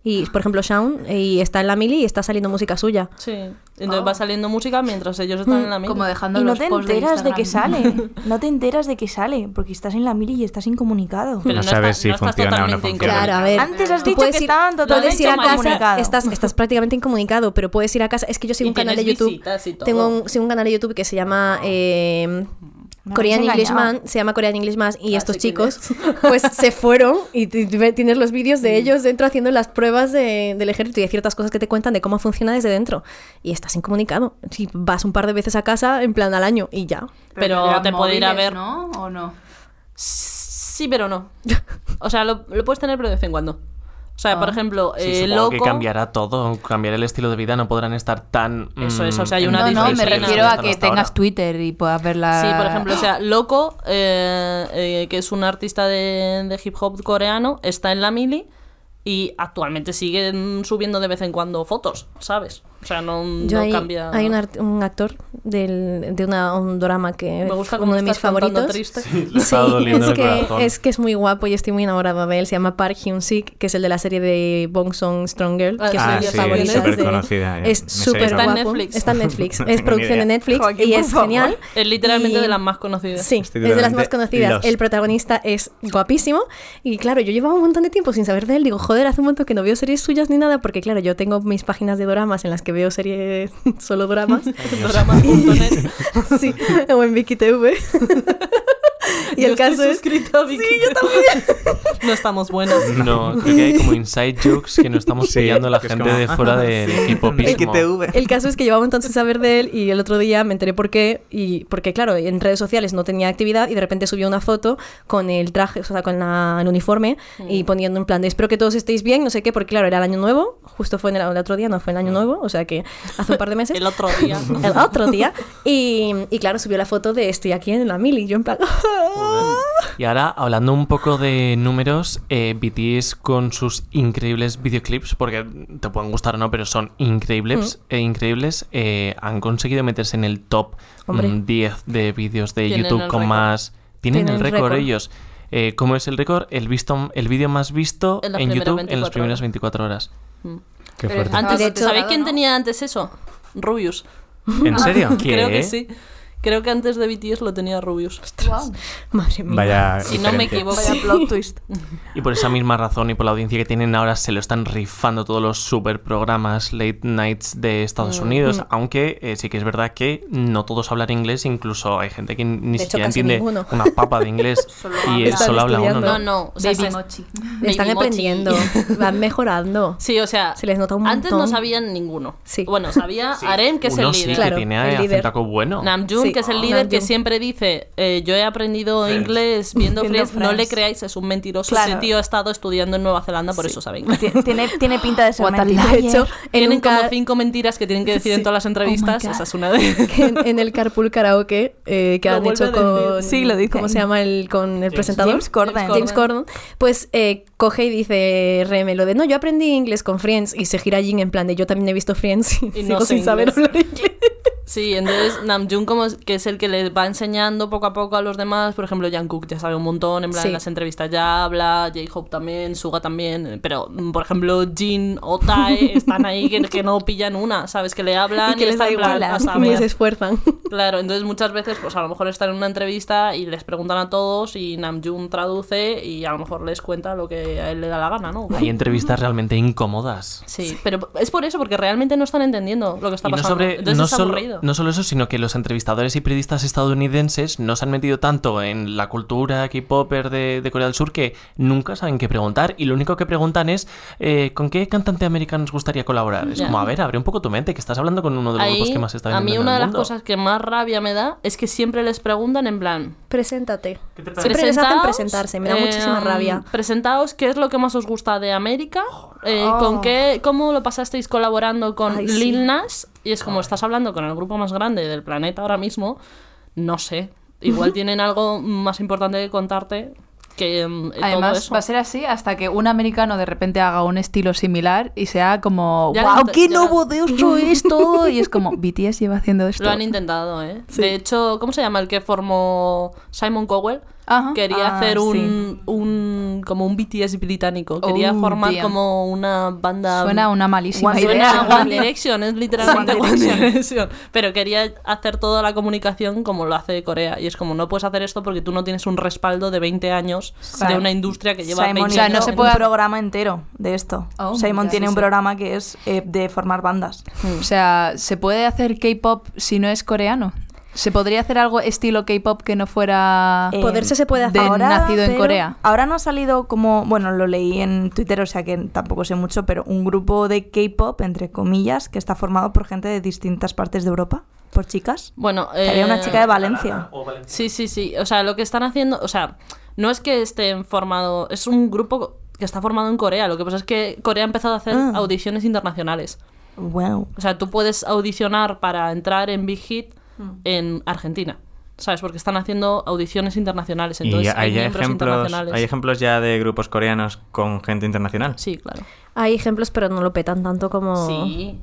Y, por ejemplo, Shaun, y está en la mili y está saliendo música suya. Sí. Entonces va saliendo música mientras ellos están en la misma. Como dejando Y no los te posts de enteras de que sale. No te enteras de que sale, porque estás en la mili y estás incomunicado. Pero No sabes si funciona o no funciona. Claro, a ver. Antes has dicho que ir- estaban Puedes totalmente ir a casa, estás, estás prácticamente incomunicado, pero puedes ir a casa. Es que yo sigo Y un canal de YouTube. visitas y todo. Tengo un, sigo un canal de YouTube que se llama eh, Korean habéis Englishman. Se llama Korean Englishman y Ah, estos sí, chicos pues se fueron y tienes los vídeos de ellos dentro haciendo las pruebas de- del ejército y hay ciertas cosas que te cuentan de cómo funciona desde dentro. Y estás incomunicado. Si vas un par de veces a casa en plan al año y ya. Pero te puede ir a ver. ¿no? ¿O no? Sí, pero no. O sea, lo, lo puedes tener, pero de vez en cuando. O sea, por ejemplo, Sí, eh, loco. que cambiará todo, cambiará el estilo de vida, no podrán estar tan... Eso es, mm, o sea, hay una No, no, me refiero a que tengas ahora. Twitter y puedas ver la... Sí, por ejemplo, o sea, Loco, eh, eh, que es un artista de, de hip hop coreano, está en la mili y actualmente siguen subiendo de vez en cuando fotos, ¿sabes? O sea, no, Yo no hay, cambia. hay un, art- un actor del- de una- un drama que Me gusta como uno de mis favoritos. triste. Está doliendo es que, es que es muy guapo y estoy muy enamorada de él. Se llama Park Hyun Sik, que es el de la serie de Bong Song Strong Girl, Ah, que es sí, Ah, sí, favoritas. súper de- conocida. Es súper sé Está en guapo. Netflix. Está en Netflix. No es producción de. Netflix Joaquín, y es favor. genial. Es literalmente Y- de las más conocidas. Sí, Estoy es de las más conocidas. lost. El protagonista es guapísimo. Y claro, yo llevaba un montón de tiempo sin saber de él. Digo, joder, hace un montón que no veo series suyas ni nada. Porque claro, yo tengo mis páginas de doramas en las que veo series solo doramas. Drama.net. sí, o en Viki TV. y Yo el estoy caso es. suscrita a. Sí, yo también. no estamos buenas. No, creo que hay como inside jokes que no estamos Sí, pillando la que es gente como, de fuera ah, del. XTV. El caso es que llevaba un montón sin saber de él y el otro día me enteré por qué. Y porque, claro, en redes sociales no tenía actividad y de repente subió una foto con el traje, o sea, con la- el uniforme y poniendo en plan de espero que todos estéis bien, no sé qué, porque, claro, era el año nuevo. Justo fue en el, el otro día, no fue el año nuevo, o sea que hace un par de meses. El otro día. el otro día. Y, y claro, subió la foto de estoy aquí en la mili. Y yo en plan. Y ahora, hablando un poco de números, eh, BTS con sus increíbles videoclips, porque te pueden gustar o no, pero son increíbles, Mm. eh, increíbles eh, han conseguido meterse en el top Hombre. mm, 10 de vídeos de YouTube con récord. más... Tienen, Tienen el récord ellos. Eh, ¿Cómo es el récord? El, visto, el vídeo más visto En YouTube en las 24 primeras horas. 24 horas. Qué Pero fuerte. Antes, ¿Sabéis quién tenía antes eso? Rubius. ¿En serio? ¿Qué? Creo que sí. Creo que antes de BTS lo tenía Rubius. Guau. Madre mía. Vaya. Si no me equivoco. Vaya plot twist. Y por esa misma razón y por la audiencia que tienen ahora se lo están rifando todos los super programas late nights de Estados Unidos, aunque eh, sí que es verdad que no todos hablan inglés, incluso hay gente que ni De hecho, siquiera casi entiende ninguno. una papa de inglés y él solo habla uno. ¿no? No, no. O sea, Baby Mochi. Están Baby Mochi. aprendiendo, van mejorando. Sí, o sea, Se les nota un antes no montón. sabían ninguno. Sí. Bueno, sabía Aren, que es Uno el sí líder. que Claro, tiene el líder. acentaco bueno. Namjoon, Sí. que es el Oh. líder que siempre dice, eh, yo he aprendido inglés viendo, Viendo Friends, no le Friends. creáis, es un mentiroso. Claro. Ese tío ha estado estudiando en Nueva Zelanda, por eso sabe inglés. Ti- Tiene, tiene pinta de ser mentira. De hecho, en Tienen un como cinco mentiras que tienen que decir en Sí. todas las entrevistas, God. esa es una de que en, en el Carpool Karaoke eh, que Lo han hecho con Sí, lo dice. ¿cómo se llama el con el presentador? James Corden. James James Corden, pues eh, coge y dice Reme lo de no, yo aprendí inglés con Friends y se gira Jin en plan de yo también he visto Friends y, Y sigo no sé sin saber inglés. hablar inglés. Sí, entonces Namjoon como que es el que les va enseñando poco a poco a los demás, por ejemplo, Jungkook ya sabe un montón, en plan Sí. en las entrevistas ya habla, J-Hope también, Suga también, pero mm, por ejemplo Jin o Tae están ahí que, que no pillan una, ¿sabes? Que le hablan y que les están da en plan, ver. se esfuerzan. Claro, entonces muchas veces pues a lo mejor están en una entrevista y les preguntan a todos y Namjoon traduce y a lo mejor les cuenta lo que a él le da la gana, ¿no? Hay entrevistas realmente incómodas. Sí, pero es por eso, porque realmente no están entendiendo lo que está Y no, pasando. sobre, entonces no, es solo, aburrido. Sentido. No solo eso, sino que los entrevistadores y periodistas estadounidenses no se han metido tanto en la cultura K-Popper de, de Corea del Sur que nunca saben qué preguntar y lo único que preguntan es ¿eh, ¿con qué cantante americano os gustaría colaborar? Es Ya. como, a ver, abre un poco tu mente, que estás hablando con uno de los grupos que más está a vendiendo mí en una el de las mundo. cosas que más rabia me da es que siempre les preguntan en plan, Preséntate. Siempre les hacen "Presentaos, presentarse, me da eh, muchísima rabia. Presentaos qué es lo que más os gusta de América, eh, con qué, cómo lo pasasteis colaborando con Ay. Lil Nas, y es como estás hablando con el grupo más grande del planeta ahora mismo, no sé, igual tienen algo más importante que contarte que todo Además, eso. va a ser así hasta que un americano de repente haga un estilo similar y sea como, Ya wow, qué ya lo- novedoso esto. Y es como, BTS lleva haciendo esto. Lo han intentado, ¿eh? De hecho, ¿cómo se llama el que formó Simon Cowell? Ajá. Quería Ah, hacer un, sí. un como un BTS británico. Quería Oh, formar damn. como una banda Suena una malísima One idea. Suena. One Direction, es literalmente One One Direction. Pero quería hacer toda la comunicación como lo hace Corea. Y es como, no puedes hacer esto porque tú no tienes un respaldo de 20 años Claro. de una industria que lleva Simon 20 O sea, no años. se puede- un programa entero de esto. Oh Simon God, tiene sí, un sí. programa que es eh, de formar bandas. O sea, ¿se puede hacer K-pop si no es coreano? ¿Se podría hacer algo estilo K-pop que no fuera Eh, Poderse se puede hacer. de ahora, nacido en Corea? Ahora no ha salido como, bueno, lo leí en Twitter, o sea que tampoco sé mucho, pero un grupo de K-pop, entre comillas, que está formado por gente de distintas partes de Europa, por chicas. Bueno, había una eh, chica de Valencia. Sí, sí, sí. O sea, lo que están haciendo, o sea, no es que estén formado, es un grupo que está formado en Corea. Lo que pasa es que Corea ha empezado a hacer Ah. audiciones internacionales. Wow. O sea, tú puedes audicionar para entrar en Big Hit Hmm. en Argentina. ¿Sabes? Porque están haciendo audiciones internacionales. ¿Y Entonces, hay, hay miembros ejemplos, internacionales. hay ejemplos ya de grupos coreanos con gente internacional? Sí, claro. Hay ejemplos, pero no lo petan tanto como. Sí.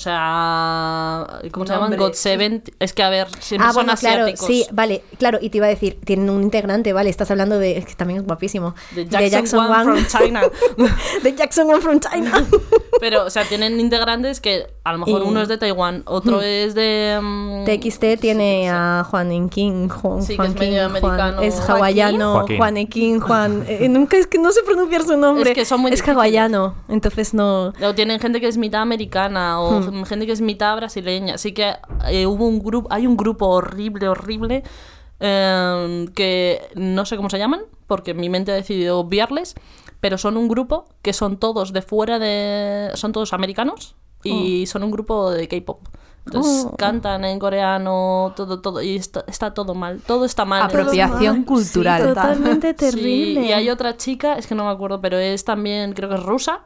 O sea, ¿cómo se llaman? God Seven. Es que, a ver, siempre Ah, son bueno, claro, asiáticos. sí, vale, claro, y te iba a decir, tienen un integrante, vale, estás hablando de, es que también es guapísimo, De Jackson, One Wang. from China. de Jackson One from China. Pero, o sea, tienen integrantes que a lo mejor Y- uno es de Taiwán, otro Hmm. es de. mm, TXT tiene a Juan Enkin, Juan, Sí, que Juan es medio King, Juan- americano. es ¿Joaquín? hawaiano, Joaquín. Juan Enkin, Juan, eh, nunca es que no sé pronunciar su nombre, Es que son muy es difíciles. hawaiano, entonces no, O tienen gente que es mitad americana o Hmm. Gente que es mitad brasileña. Así que eh, hubo un grupo, hay un grupo horrible, horrible, eh, que no sé cómo se llaman, porque mi mente ha decidido obviarles, pero son un grupo que son todos de fuera de... son todos americanos y son un grupo de K-pop. Entonces Oh. cantan en coreano, todo, todo, y está, está todo mal, todo está mal. Apropiación mal. cultural. Sí, totalmente Sí, terrible. y hay otra chica, es que no me acuerdo, pero es también, creo que es rusa.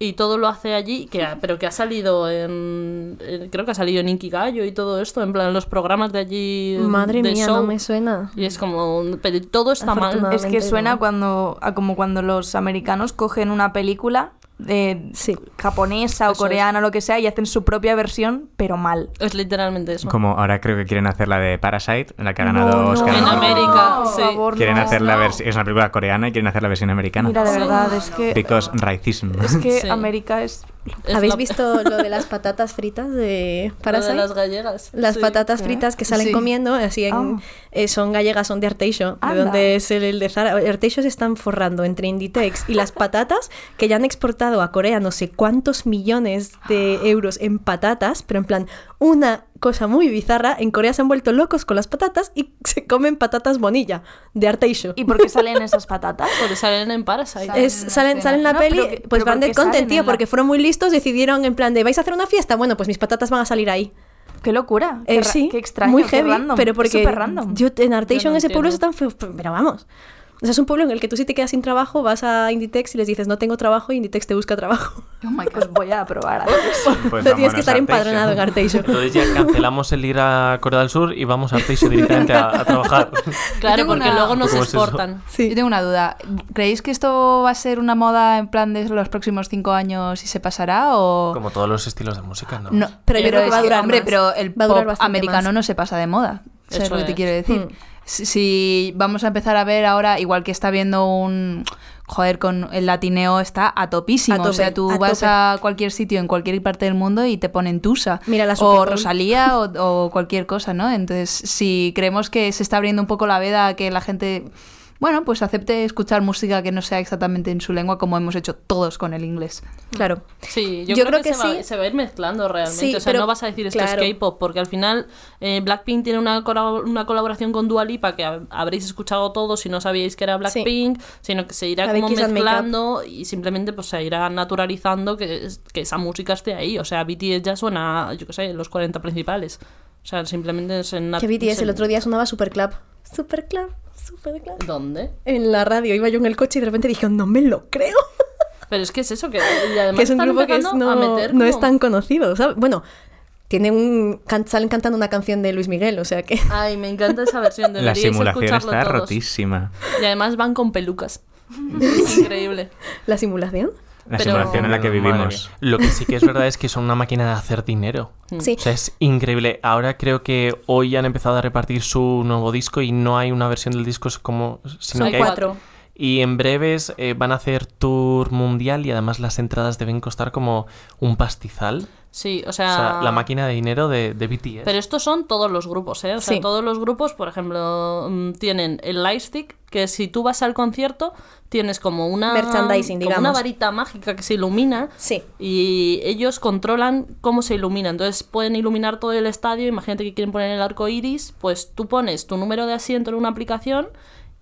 Y todo lo hace allí, que, ha- pero que ha salido en, en- Creo que ha salido en Inkigayo y todo esto, en plan los programas de allí. Madre de mía, show. no me suena. Y es como. Pero todo está mal. Es que suena no. cuando a como cuando los americanos cogen una película de Sí. japonesa o Eso es. coreana o lo que sea y hacen su propia versión, pero mal. Es literalmente eso. Como ahora creo que quieren hacer la de Parasite, en la que ha ganado No, no, Oscar. En. América, por sí. favor, Quieren no. hacer la versión. Es una película coreana y quieren hacer la versión americana. Mira, de verdad, es que Because racism. es que Sí. América Es ¿Habéis la- visto lo de las patatas fritas de lo de Parasite? las gallegas. Las Sí. patatas fritas que salen Sí. comiendo, así en, Ah. eh, son gallegas, son de Arteixo, de Anda. donde es el, el de Zara. Arteixo se están forrando entre Inditex y las patatas que ya han exportado a Corea no sé cuántos millones de euros en patatas, pero en plan, una cosa muy bizarra, en Corea se han vuelto locos con las patatas y se comen patatas bonilla de Arteixo. ¿Y por qué salen esas patatas? Porque salen en Parasite. Salen Es, en la salen, la No, peli, pero pues pero van ¿por de qué content, en tío, la- porque fueron muy listos, decidieron en plan de, ¿vais a hacer una fiesta? Bueno, pues mis patatas van a salir ahí. Qué locura. Qué, Eh, ra- sí, qué extraño, muy qué heavy, random. pero Es porque súper random. yo en Yo no en ese pueblo están, fe- pero vamos. O sea, es un pueblo en el que tú si te quedas sin trabajo, vas a Inditex y les dices no tengo trabajo y Inditex te busca trabajo. Oh my God. Pues voy a probar. Pues Pero tienes que estar empadronado en Arteixo. Entonces ya cancelamos el ir a Corea del Sur y vamos a Arteixo directamente a, a trabajar. Claro, porque una- luego no se ¿Cómo es eso? exportan. Yo tengo una duda. ¿Creéis que esto va a ser una moda en plan de los próximos cinco años y se pasará o...? Como todos los estilos de música, ¿no? No, Pero yo creo que es va a durar hombre, más. pero el Va a durar pop bastante americano más. no se pasa de moda. ¿Sabes Eso lo que te es. quiero decir? Hmm. Si, si vamos a empezar a ver ahora, igual que está viendo un... Joder, con el latineo está a topísimo. A tope, o sea, tú a vas tope. a cualquier sitio en cualquier parte del mundo y te ponen Tusa. Mira la o. Rosalía o, o cualquier cosa, ¿no? Entonces, si creemos que se está abriendo un poco la veda a que la gente bueno, pues acepte escuchar música que no sea exactamente en su lengua como hemos hecho todos con el inglés. Claro. Sí, yo, Yo creo, creo que, que se, va, sí. se va a ir mezclando realmente. Sí, o sea, pero- no vas a decir esto claro. es K-pop, porque al final eh, Blackpink tiene una, una colaboración con Dua Lipa que hab- habréis escuchado todos si no sabíais que era Blackpink, sino que se irá La como mezclando y simplemente pues se irá naturalizando que, que esa música esté ahí. O sea, BTS ya suena, yo qué sé, los 40 principales. O sea, simplemente es en... Que BTS se- el otro día sonaba Superclub. Superclub, Superclub. ¿Dónde? En la radio iba yo en el coche y de repente dije, no me lo creo. Pero es que es eso, que y además que es un grupo que es- no, meter no es tan conocido, ¿sabes? Bueno, tiene un can- salen cantando una canción de Luis Miguel, o sea que Ay, me encanta esa versión. La Deberíais simulación está todos. rotísima. Y además van con pelucas. Es increíble. la simulación. La Pero- simulación en la que vivimos. Lo que sí que es verdad es que son una máquina de hacer dinero. Sí. O sea, es increíble. Ahora creo que hoy han empezado a repartir su nuevo disco y no hay una versión del disco como... Sino Son que hay- cuatro. Y en breves eh, van a hacer tour mundial y además las entradas deben costar como un pastizal. Sí, o O sea... sea, la máquina de dinero de, de BTS. Pero estos son todos los grupos, ¿eh? O sea, Sí. todos los grupos, por ejemplo, mm, tienen el Lightstick, que si tú vas al concierto, tienes como una... Merchandising, como una varita mágica que se ilumina. Sí. Y ellos controlan cómo se ilumina. Entonces pueden iluminar todo el estadio. Imagínate que quieren poner el arco iris. Pues tú pones tu número de asiento en una aplicación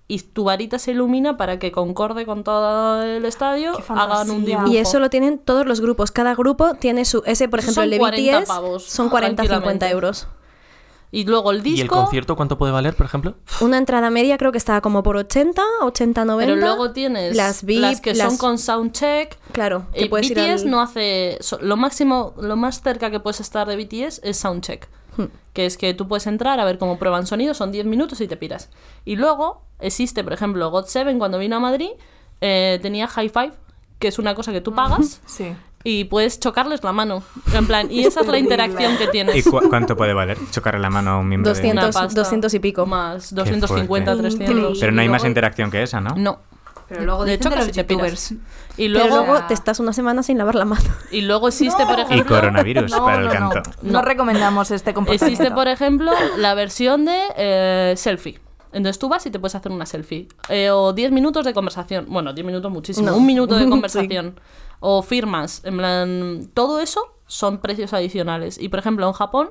y tu varita se ilumina para que concorde con todo el estadio. ¡Qué Hagan un dibujo. Y eso lo tienen todos los grupos. Cada grupo tiene su. Ese, por ejemplo, el de son 40 BTS pavos, son 40 50 tranquilamente. euros. Y luego el ¿Y el disco. concierto cuánto puede valer, por ejemplo? Una entrada media creo que estaba como por 80, 80, 90. Pero luego tienes las VIP, que las- son con soundcheck. Claro, que Eh, puedes ir BTS al- no hace. lo máximo, lo más cerca que puedes estar de BTS es soundcheck. Que es que tú puedes entrar a ver cómo prueban sonido, son 10 minutos y te piras. Y luego existe, por ejemplo, God7 cuando vino a Madrid, eh, tenía High Five, que es una cosa que tú pagas Sí. y puedes chocarles la mano. En plan, y esa es la interacción que ¿Y tienes. cu- cuánto puede valer chocarle la mano a un miembro de... 200. Una pasta 200 y pico. Más 250, fuerte. 300. Pero no hay Y más interacción que esa, ¿no? No. Pero luego De hecho, de casi los youtubers. Y Pero luego, luego te estás una semana sin lavar la mano. y luego existe, por Y ejemplo. coronavirus No, para el no, canto. No, No. recomendamos este comportamiento. Existe, por ejemplo, la versión de eh, selfie. Entonces tú vas y te puedes hacer una selfie. Eh, o 10 minutos de conversación. Bueno, 10 minutos muchísimo. No. Un minuto de Sí. conversación. O firmas. En plan, todo eso son precios adicionales. Y por ejemplo, en Japón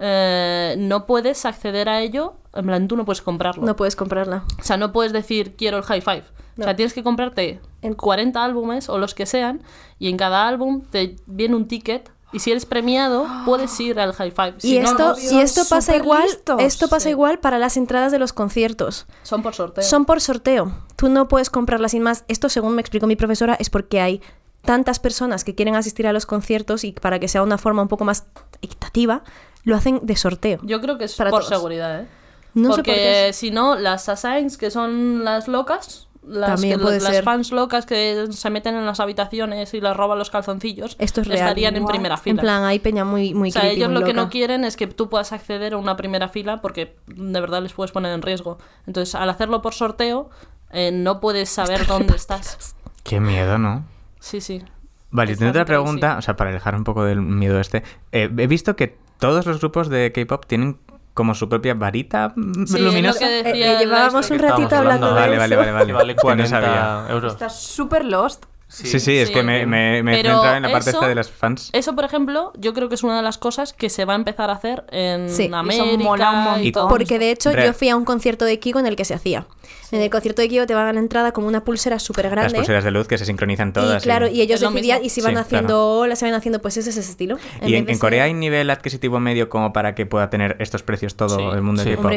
eh, no puedes acceder a ello. En plan, tú no puedes comprarlo. No puedes comprarla. O sea, no puedes decir quiero el high five. O No. sea, tienes que comprarte En- 40 álbumes o los que sean y en cada álbum te viene un ticket y si eres premiado puedes ir al high five. Si y, no, esto, no, y esto pasa igual, listos. esto pasa Sí. igual para las entradas de los conciertos. son por sorteo. Son por sorteo. Tú no puedes comprarlas sin más. Esto, según me explicó mi profesora, es porque hay tantas personas que quieren asistir a los conciertos y para que sea una forma un poco más equitativa, lo hacen de sorteo. Yo creo que es Para por todos. seguridad, ¿eh? No sé por Porque si no, las assigns, que son las locas, las, También que- puede las ser. fans locas que se meten en las habitaciones y les roban los calzoncillos, Esto es real. estarían en What? primera En fila. plan, hay peña muy, muy o sea, creepy, ellos muy lo que no quieren es que tú puedas acceder a una primera fila porque de verdad les puedes poner en riesgo. Entonces, al hacerlo por sorteo, eh, no puedes saber dónde estás. Qué miedo, ¿no? Sí, sí. Vale, tengo otra pregunta, o sea, para alejar un poco del miedo este. Eh, he visto que todos los grupos de K-pop tienen como su propia varita Sí, es luminosa. lo que Eh, decía eh, el llevábamos un ratito hablando hablando. de Vale, eso. vale, vale, vale. Vale Que no 40 sabía. euros. Estás súper lost. Sí, sí, es Sí. que me, me, me centrado en la parte eso- esta de las fans. Eso, por ejemplo, yo creo que es una de las cosas que se va a empezar a hacer en Sí, eso América. mola un montón. Porque de hecho yo fui a un concierto de Kiko en el que se hacía. En el concierto de Kiko te van a la entrada con una pulsera súper Las grande. pulseras de luz que se sincronizan todas. Y claro, y ellos decidían y se iban Sí, haciendo claro. olas, se van haciendo, pues ese es ese estilo. ¿Y en, Corea hay nivel adquisitivo medio como para que pueda tener estos precios todo Sí. el mundo Sí. de K-pop?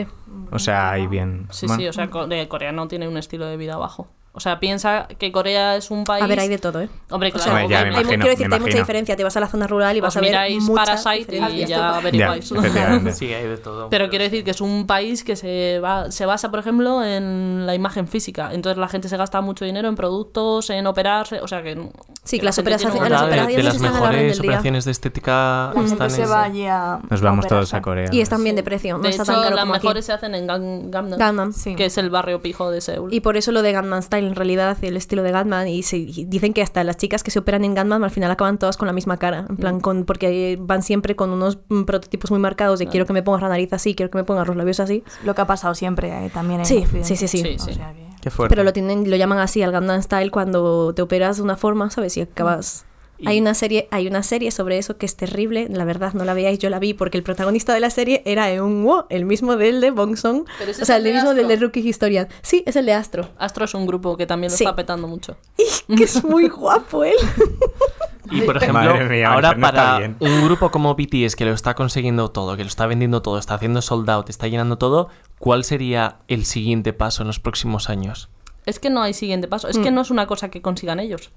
O sea, hay bien. Sí, bueno. sí, o sea, Co- de Corea no tiene un estilo de vida bajo. O sea, piensa que Corea es un país. A ver, hay de todo, ¿eh? Hombre, O claro. sea, Hombre, ya hay, me hay- imagino, quiero decirte, hay mucha imagino. diferencia. Te vas a la zona rural y vas Os a ver miráis mucha Parasite y ya Ya, averiguáis. efectivamente. Sí, hay de todo. Pero quiero decir que es un país que se, va, se basa, por ejemplo, en la imagen física. Entonces la gente se gasta mucho dinero en productos, en operarse. O sea que. Sí, que las operaciones- las una- de, de operaciones las mejores operaciones de estética La gente están se en- va allí a. Nos vamos todos a Corea. Y están bien de precio, no de está hecho, tan caro las mejores se hacen en Gan- Gangnam, Gangnam. Sí. que es el barrio pijo de Seúl. Y por eso lo de Gangnam Style en realidad, el estilo de Gatman, y, se, y dicen que hasta las chicas que se operan en Gatman al final acaban todas con la misma cara, en plan, con, porque van siempre con unos mm, prototipos muy marcados de quiero que me pongas la nariz así, quiero que me pongas los labios así. Lo que ha pasado siempre eh, también en Sí, sí, sí, sí. Sí, O sí. sea que- Qué fuerte. Pero lo tienen, lo llaman así al Gangnam Style cuando te operas de una forma, ¿sabes? Y acabas. Y- Hay una serie, hay una serie sobre eso que es terrible. La verdad, no la veáis, yo la vi porque el protagonista de la serie era Eun Wo, el mismo del de Bong Song. Pero ese O sea, es el el de mismo del de. Rookie Historian. Sí, es el de Astro. Astro es un grupo que también lo Sí. está petando mucho. ¡Y que es muy guapo él! Y por ejemplo, mía, ahora para bien. un grupo como BTS que lo está consiguiendo todo, que lo está vendiendo todo, está haciendo sold out, está llenando todo, ¿cuál sería el siguiente paso en los próximos años? Es que no hay siguiente paso. Es Mm. que no es una cosa que consigan ellos.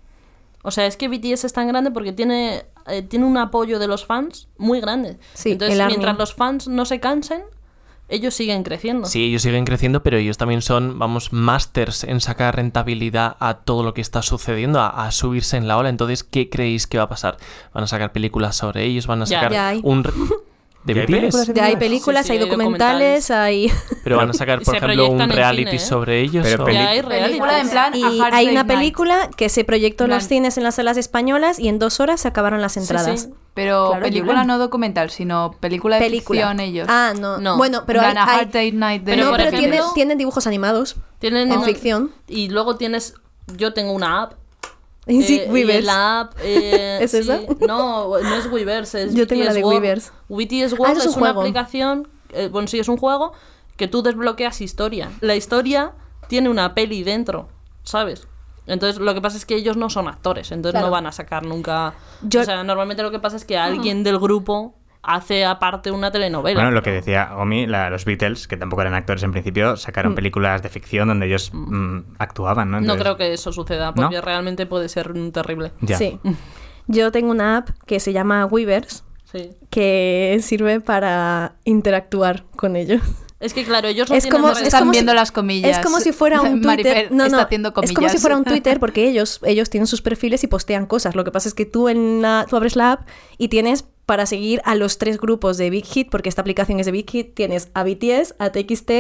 O sea, es que BTS es tan grande porque tiene, eh, tiene un apoyo de los fans muy grande. Sí, Entonces, mientras los fans no se cansen, ellos siguen creciendo. Sí, ellos siguen creciendo, pero ellos también son, vamos, masters en sacar rentabilidad a todo lo que está sucediendo, a, a subirse en la ola. Entonces, ¿qué creéis que va a pasar? ¿Van a sacar películas sobre ellos? ¿Van a sacar Ya un... ¿De ¿Ya hay películas Ya hay BTS? películas, Sí, sí, hay hay documentales, hay... Pero van a sacar, por ejemplo, un reality cine, ¿eh? sobre ellos. Pero o- peli- Ya hay reality. Película en plan Y hay una Night. película que se proyectó en los cines en las salas españolas y en dos horas se acabaron las entradas. sí. Pero Claro, película no documental, sino película de Película. ficción ellos. Ah, no. No. Bueno, pero hay, hay- Hard Day's Night de Pero, no, por pero ejemplo- tienen, tienen dibujos animados Tienen en ficción. Y luego tienes. Yo tengo una app. Eh, Weavers. app. eh, ¿Es sí, esa? No, no es Weavers. Es Yo tengo la de World. Weavers. BTS Ah, World eso es es, un una juego. aplicación. eh, bueno, sí, es un juego que tú desbloqueas historia. La historia tiene una peli dentro, ¿sabes? Entonces, lo que pasa es que ellos no son actores, entonces Claro. no van a sacar nunca. Yo- O sea, normalmente lo que pasa es que alguien del grupo hace aparte una telenovela. Bueno, lo que decía Omi, la- los Beatles, que tampoco eran actores en principio, sacaron películas de ficción donde ellos mm, actuaban, ¿no? no creo que eso suceda, porque realmente puede ser mm, terrible. Ya. Sí. Yo tengo una app que se llama Weavers Sí. que sirve para interactuar con ellos. Es que claro, ellos no Es tienen como- redes es Están como si- viendo las comillas. Es como si fuera un Twitter. Marifer no, está no, haciendo es como si comillas. fuera un Twitter porque ellos, ellos tienen sus perfiles y postean cosas. Lo que pasa es que tú, en la- tú abres la app y tienes para seguir a los tres grupos de Big Hit, porque esta aplicación es de Big Hit, tienes a BTS, a TXT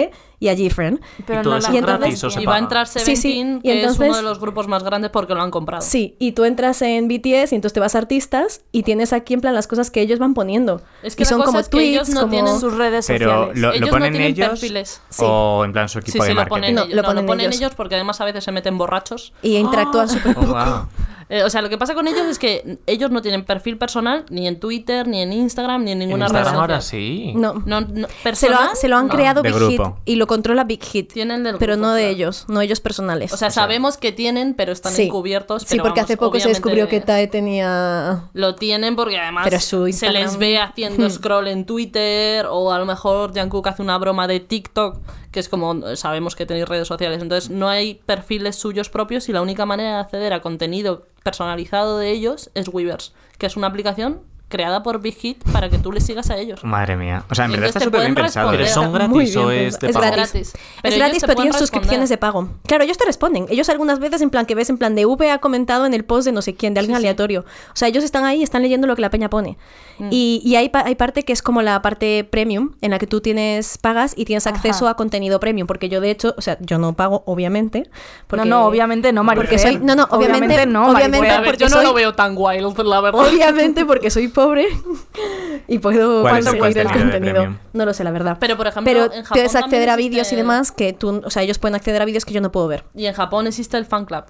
y a GFriend. Pero todo no la- Y entonces- gratis o se Y va a entrar Sí, Seventeen, sí, y que es entonces- uno de los grupos más grandes porque lo han comprado. Sí, y tú entras en BTS y entonces te vas a artistas y tienes aquí en plan las cosas que ellos van poniendo. Es que y son como es que ellos tweets, no como... tienen sus redes Pero sociales. lo, Ellos lo no ponen tienen ellos perfiles. Sí. o en plan su equipo Sí, de sí, lo marketing. ponen, No, ellos, lo no, ponen lo ponen ellos. ellos porque además a veces se meten borrachos. Y interactúan súper Oh, wow. Eh, o sea, lo que pasa con ellos es que ellos no tienen perfil personal ni en Twitter, ni en Instagram, ni en ninguna red Instagram social. ahora sí. No. No, no, Se lo, ha- se lo han no. creado De Big grupo. Hit y lo controla Big Hit. Tienen del pero grupo, no de claro. ellos, no ellos personales. O sea, sabemos que tienen, pero están Sí. encubiertos. Sí, pero porque vamos, hace poco se descubrió que TAE tenía... Lo tienen porque además Pero su se les ve haciendo scroll en Twitter o a lo mejor Jungkook hace una broma de TikTok, que es como sabemos que tenéis redes sociales. Entonces no hay perfiles suyos propios y la única manera de acceder a contenido personalizado de ellos es Weavers, que es una aplicación creada por Big Hit para que tú les sigas a ellos. Madre mía. O sea, en verdad está súper bien pensado. Pero son gratis o es pensado. de Es pago. gratis. Gratis. es ellos gratis, pero tienen suscripciones de pago. Claro, ellos te responden. Ellos algunas veces en plan que ves en plan de V ha comentado en el post de no sé quién, de alguien Sí, sí. aleatorio. O sea, ellos están ahí y están leyendo lo que la peña pone. Mm. Y, y hay, pa- hay parte que es como la parte premium, en la que tú tienes pagas y tienes acceso Ajá. a contenido premium. Porque yo, de hecho, o sea, yo no pago, obviamente. Porque, No, no, obviamente no, Marifer. Porque soy- no, no, obviamente- no, obviamente Marifer. A ver, porque yo no soy- lo veo tan wild, la verdad. Obviamente porque soy pobre y puedo ¿Cuál es conseguir el contenido? No lo sé, la verdad. Pero, por ejemplo, Pero en Japón puedes acceder a existe- vídeos y demás que tú, o sea, ellos pueden acceder a vídeos que yo no puedo ver. Y en Japón existe el fan club.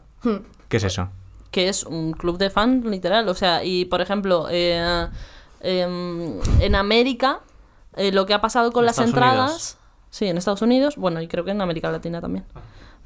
¿Qué es eso? que es un club de fans literal. O sea, y por ejemplo, eh, em, en América, eh, lo que ha pasado con En las Estados entradas. Unidos. Sí, en Estados Unidos, bueno, y creo que en América Latina también.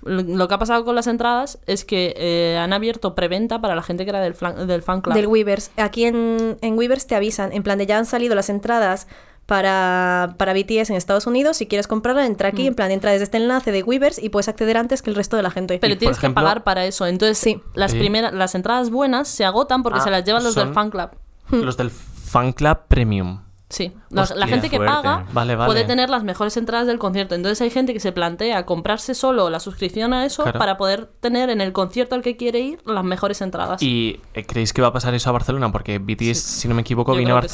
Lo, que ha pasado con las entradas es que eh, han abierto preventa para la gente que era del, flan- del fan club. Del Weavers. Aquí en, en Weavers te avisan, en plan de ya han salido las entradas para, para BTS en Estados Unidos. Si quieres comprarla, entra aquí, en plan entra desde este enlace de Weavers y puedes acceder antes que el resto de la gente. Pero tienes ejemplo- que pagar para eso. Entonces, Sí. las Sí. primeras, las entradas buenas se agotan porque Ah, se las llevan los del fan club. Los del fan club premium. Sí, la, Hostia, la gente que paga Vale, vale. puede tener las mejores entradas del concierto. Entonces hay gente que se plantea comprarse solo la suscripción a eso Claro. para poder tener en el concierto al que quiere ir las mejores entradas. ¿Y eh, creéis que va a pasar eso a Barcelona? Porque BTS, si no me equivoco, Yo vino a sí.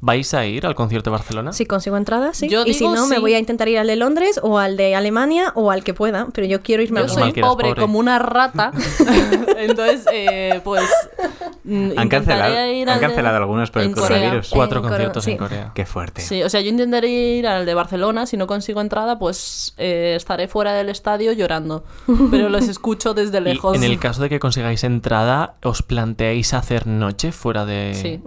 ¿Vais a ir al concierto de Barcelona? Si consigo entradas, sí. Yo y si no, me voy a intentar ir al de Londres o al de Alemania o al que pueda. Pero yo quiero irme a Yo soy pobre, pobre. como una rata. Entonces, eh, pues. mm, Han intentaré cancelado, ir han al de- cancelado algunos por el coronavirus. Cuatro En Corea, conciertos en sí. Corea. Qué fuerte. Sí, o sea, yo intentaré ir al de Barcelona. Si no consigo entrada, pues eh, estaré fuera del estadio llorando. Pero los escucho desde Y lejos. en el caso de que consigáis entrada, ¿os planteáis hacer noche fuera de... Sí,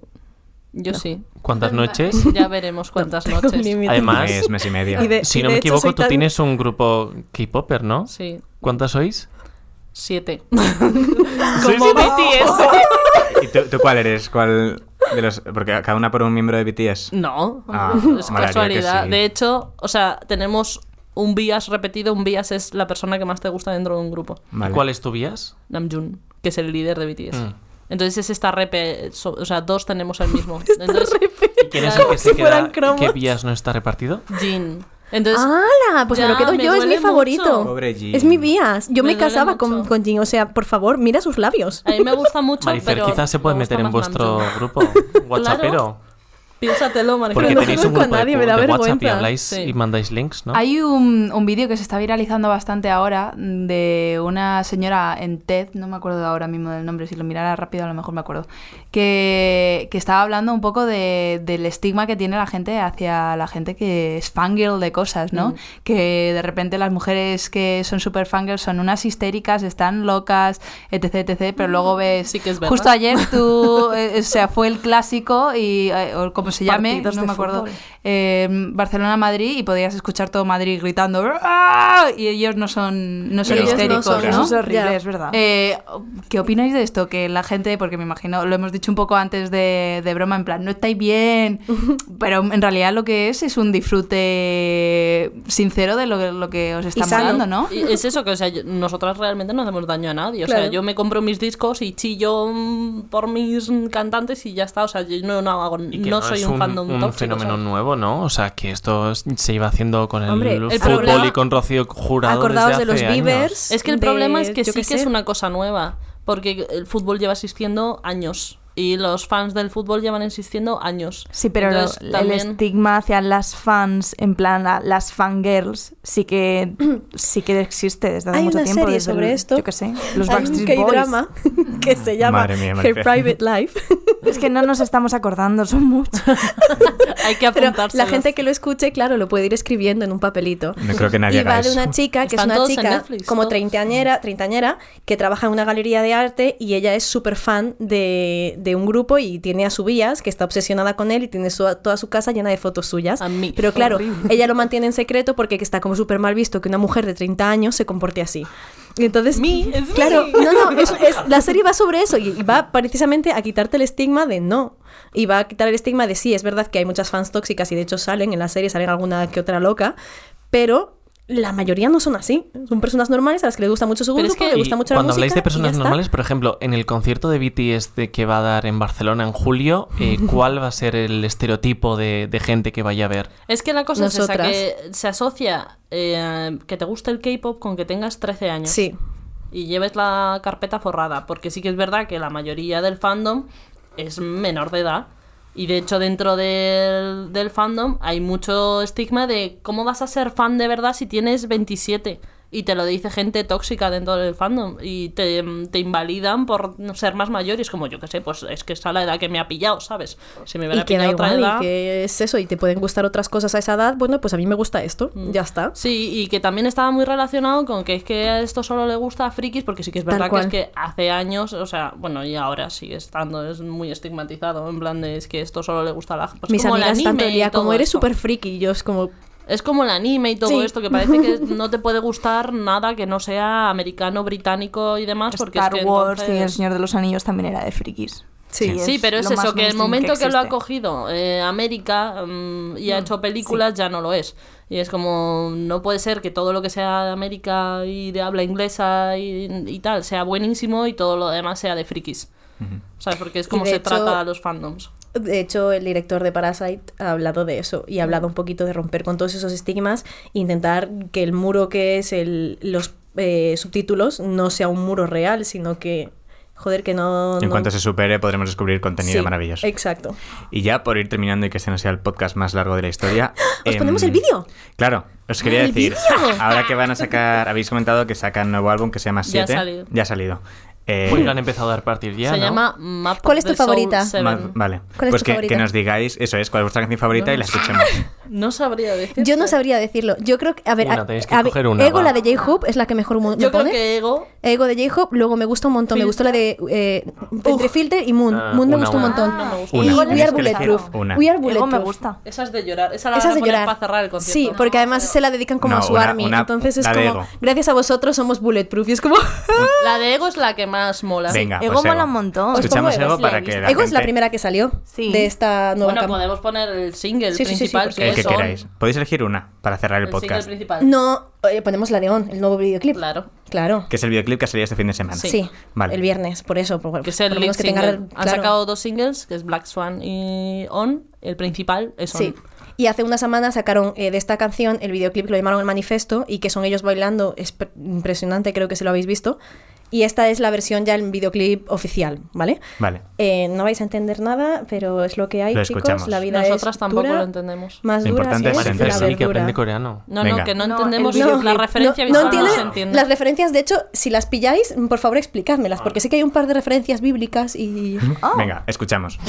yo sí. ¿Cuántas noches? Ya veremos cuántas noches. Además- mes, mes y medio. Y de- Si y no me equivoco, tú tan- tienes un grupo K-Popper, ¿no? Sí, ¿Cuántas sois? siete. ¿Sois Como BTS. ¿Y tú, tú cuál eres? ¿Cuál de los...? Porque cada una por un miembro de BTS. No, Ah, es casualidad. sí. De hecho, o sea, tenemos un bias repetido. Un bias es la persona que más te gusta dentro de un grupo. Vale. ¿Cuál es tu vías? Namjoon, que es el líder de BTS. Mm. Entonces es esta repe, so- o sea, dos tenemos el mismo. Entonces, ¿Y quién es el que se si fueran queda? cromos. ¿Qué vías no está repartido? Jin. Entonces, ¡Hala! Pues me lo Ya, quedo me yo, es mi favorito. Pobre Jin. Es mi vías. Yo Me me, casaba con, con Jin. O sea, por favor, mira sus labios. a mí me gusta mucho, Marifer pero quizás se puede me meter en vuestro grupo WhatsAppero. Piénsatelo, Marifer. Porque tenéis un grupo de, nadie, me da de WhatsApp y vergüenza. habláis Sí. y mandáis links, ¿no? Hay un, un vídeo que se está viralizando bastante ahora de una señora en TED, no me acuerdo ahora mismo del nombre, si lo mirara rápido a lo mejor me acuerdo, que, que estaba hablando un poco de- del estigma que tiene la gente hacia la gente que es fangirl de cosas, ¿no? Mm. Que de repente las mujeres que son super fangirls son unas histéricas, están locas, etc, etc, pero luego ves... Sí que es verdad. Justo ayer tú, eh, o sea, fue el clásico y, eh, o como se llame, Partidos no me acuerdo, eh, Barcelona-Madrid y podías escuchar todo Madrid gritando "¡Ah!", y ellos no son, no son Ellos no histéricos, son, ¿no? Eso es horrible, es verdad. Eh, ¿Qué opináis de esto? Que la gente, porque me imagino, lo hemos dicho un poco antes de, de broma, en plan, no estáis bien, pero en realidad lo que es es un disfrute sincero de lo, lo que os está molando, ¿no? Y es eso, que o sea, yo- nosotras realmente no hacemos daño a nadie. O Claro. sea, yo me compro mis discos y chillo mm, por mis cantantes y ya está. O sea, yo no, no hago, no, soy es un, fandom un tóxico, fenómeno ¿sabes? nuevo, ¿no? O sea, que esto se iba haciendo con el, Hombre, el fútbol problema- y con Rocío Jurado Acordaos de desde los. Beavers. Es que el de- problema es que yo sí que es una cosa nueva, porque el fútbol lleva existiendo años y los fans del fútbol llevan existiendo años. Sí, pero lo- el estigma hacia las fans, en plan la- las fangirls, sí que sí que existe desde hace Hay mucho una tiempo. serie desde sobre el- esto. Yo qué sé, los Hay un Backstreet Boys. K-drama que se llama Madre mía, Her. Private Life. Es que no nos estamos acordando, son muchos. Hay que apuntarse. la gente que lo escuche, claro, lo puede ir escribiendo en un papelito. No creo que nadie y va haga de eso. una chica que Están es una chica Netflix, como treintañera, treintañera que trabaja en una galería de arte y ella es súper fan de, de un grupo y tiene a su vías que está obsesionada con él y tiene su- toda su casa llena de fotos suyas. A mí. Pero claro, ella lo mantiene en secreto porque está como súper mal visto que una mujer de 30 años se comporte así. Y entonces, Me, claro, me. no, no, es- es- la serie va sobre eso y, y va precisamente a quitarte el estigma de no. Y va a quitar el estigma de sí, es verdad que hay muchas fans tóxicas y de hecho salen en la serie, salen alguna que otra loca, pero la mayoría no son así. Son personas normales a las que les gusta mucho su Pero es grupo, que- les gusta mucho la cuando música. habláis de personas normales, por ejemplo, en el concierto de BTS de que va a dar en Barcelona en julio, eh, ¿cuál va a ser el estereotipo de, de gente que vaya a ver? Es que la cosa es esa, que se asocia eh, que te guste el K-pop con que tengas 13 años. Sí. y lleves la carpeta forrada, porque sí que es verdad que la mayoría del fandom es menor de edad. Y de hecho dentro del, del fandom hay mucho estigma de cómo vas a ser fan de verdad si tienes 27. Y te lo dice gente tóxica dentro del fandom. Y te, te invalidan por ser más mayor. Y es como, yo qué sé, pues es que esa es la edad que me ha pillado, ¿sabes? Si me hubiera Y que da pillado otra igual, edad... y que es eso, y te pueden gustar otras cosas a esa edad, bueno, pues a mí me gusta esto, Mm. ya está. Sí, y que también estaba muy relacionado con que es que esto solo le gusta a frikis, porque sí que es verdad que es que hace años, o sea, bueno, y ahora sigue estando, es muy estigmatizado, en plan de es que esto solo le gusta a la pues Mis como amigas anime el día y todo como eres súper friki, y yo es como, Es como el anime y todo Sí. esto, que parece que no te puede gustar nada que no sea americano, británico y demás, porque Star es que Wars y El Señor de los Anillos también era de frikis. Sí. Sí, pero es eso, que el momento que, lo ha cogido eh, América mm, y ha Mm, hecho películas ya no lo es. Y es como, no puede ser que todo lo que sea de América y de habla inglesa y, y tal sea buenísimo y todo lo demás sea de frikis. ¿Sabes? Porque es como se hecho- trata a los fandoms. De hecho, el director de Parasite ha hablado de eso y ha hablado un poquito de romper con todos esos estigmas e intentar que el muro que es el, los eh, subtítulos no sea un muro real, sino que joder, que no... En no- cuanto se supere, podremos descubrir contenido Sí, maravilloso. Exacto. Y ya por ir terminando y que este no sea el podcast más largo de la historia. ¿Os em, ponemos el vídeo? Claro, os quería ¡El decir, vídeo! ahora que van a sacar, habéis comentado que sacan nuevo álbum que se llama Ya ha 7. salido. Ya ha salido. Eh, Pues lo han empezado a dar partir ya, Se ¿no? llama Map ¿Cuál es of tu the Soul favorita? Ma- vale, ¿Cuál es pues tu que, favorita? que nos digáis, eso es, cuál es vuestra canción favorita y la escuchemos. No sabría decir. Yo no sabría decirlo. Yo creo que, a ver, Una, a- tenéis que a ver, coger una, Ego, va. la de J-Hope, es la que mejor me Yo creo pone. que Ego. Ego de J-Hope, luego me gusta un montón. Me gustó la de eh, entre Filter y Moon. Ah, Moon me gustó un montón. No me gusta. Y Una, We Are Bulletproof. una. We Are Ego Bulletproof. me gusta. Esa es de llorar. Esa la Esa van de llorar. para cerrar el concierto. Sí, porque además se la dedican como No, a su una- army. una- Entonces es como, gracias a vosotros somos Bulletproof. Y es como, La de Ego es la que más mola. Venga, Ego pues mola Ego. un montón. Os Escuchamos Ego Ego, para sí, que la Ego es la gente- primera que salió Sí. de esta nueva Bueno, cam- podemos poner el single Sí, sí, sí, sí, principal, por que el que queráis. Podéis elegir una para cerrar el, El single podcast. principal. No, eh, ponemos la de On, el nuevo videoclip. Claro. Claro. Que es el videoclip que salía este fin de semana. Sí, Vale. el viernes, por eso. Por, Que es el que tenga re- Han claro. sacado dos singles, que es Black Swan y On. El principal es On. Sí. Y hace una semana sacaron eh, de esta canción el videoclip que lo llamaron El Manifesto y que son ellos bailando, es pre- impresionante, creo que se lo habéis visto. Y esta es la versión ya el videoclip oficial, ¿vale? Vale. Eh, no vais a entender nada, pero es lo que hay, Lo chicos. escuchamos. La vida Nosotras es tampoco dura, lo entendemos. Más Lo dura importante sí es es la sí que aprende coreano. No, Venga. no, que no, No, entendemos No, la referencia no visual no, entiende. las referencias, de hecho, si las pilláis, por favor explicádmelas, porque sé que hay un par de referencias bíblicas y... Venga, escuchamos.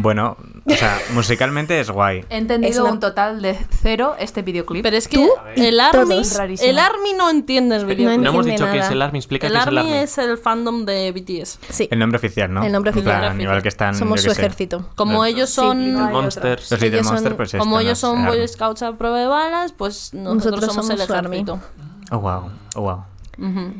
Bueno, o sea, musicalmente es guay. He entendido Es una- un total de cero este videoclip. Pero es que Tú el Army, el Army no entiende el No videoclip. No hemos entiende dicho que es nada. el ARMY. Explica el qué es el Army ARMY. es el fandom de BTS. Sí, El nombre oficial, ¿no? El nombre oficial. plan, igual que están. somos su qué sé, ejército. Como los- ellos Sí, son... no hay Monsters. Los Little Ellos son- Monster, pues esto, como ¿no? ellos son El Boy Army. Scouts a prueba de balas, pues nosotros, Nosotros somos, somos el Army. ejército. Oh, wow. Oh, wow.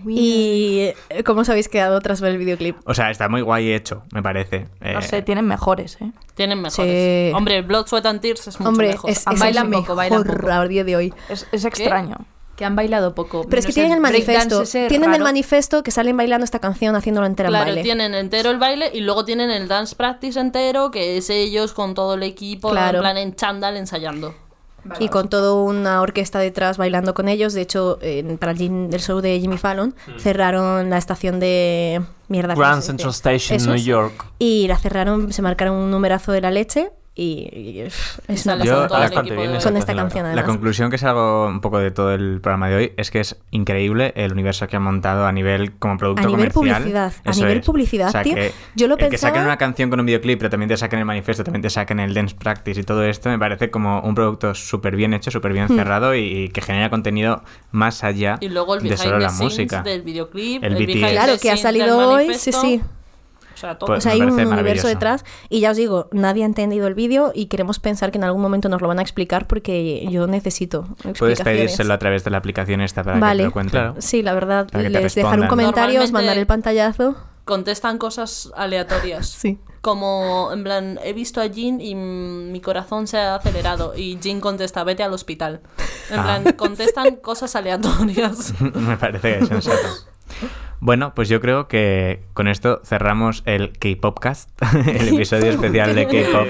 ¿Y cómo os habéis quedado tras ver el videoclip? O sea, está muy guay hecho, me parece. No Eh, sé, tienen mejores, ¿eh? Tienen mejores. Sí. Hombre, Blood, Sweat and Tears es mucho Hombre, mejor. es, es bailan el poco, mejor bailan poco. a día de hoy. Es, es extraño. Que han bailado poco. Pero es que No sé, tienen el ese Tienen el raro. manifiesto que salen bailando esta canción haciéndolo entera en Claro, baile. tienen entero el baile y luego tienen el dance practice entero, que es ellos con todo el equipo, Claro. en plan en chándal ensayando. Y con toda una orquesta detrás bailando con ellos. De hecho, en- para el, el show de Jimmy Fallon cerraron la estación de mierda. ¿cómo Grand? Central Station, New. York. Y la cerraron, se marcaron un numerazo de la leche y, es una sale Yo- con todo el bastante equipo bien de- esa con esta la canción. La conclusión que salgo un poco de todo el programa de hoy es que es increíble el universo que han montado a nivel como producto A nivel comercial. publicidad, a nivel es. publicidad, O sea, tío. que Yo lo el que pensaba- saquen una canción con un videoclip, pero también te saquen el manifiesto, también te saquen el dance practice y todo esto, me parece como un producto súper bien hecho, súper Hmm. bien cerrado y, y que genera contenido más allá Y luego el de solo the la música. del videoclip, El el, BTS. Claro, que ha salido hoy, sí, sí. O sea, todo. Pues- O sea, hay un universo detrás. Y ya os digo, nadie ha entendido el vídeo y queremos pensar que en algún momento nos lo van a explicar porque yo necesito Puedes explicaciones. pedírselo a través de la aplicación esta para que Vale. te lo cuente. Claro. Sí, la verdad, que les dejar un comentario, os Normalmente- mandar el pantallazo. Contestan cosas aleatorias. Sí. Como, en plan, he visto a Jean y mi corazón se ha acelerado. Y Jean contesta, vete al hospital. En Ah. plan, contestan cosas aleatorias. Me parece sensato. Bueno, pues yo creo que con esto cerramos el K-Popcast, el episodio especial de K-Pop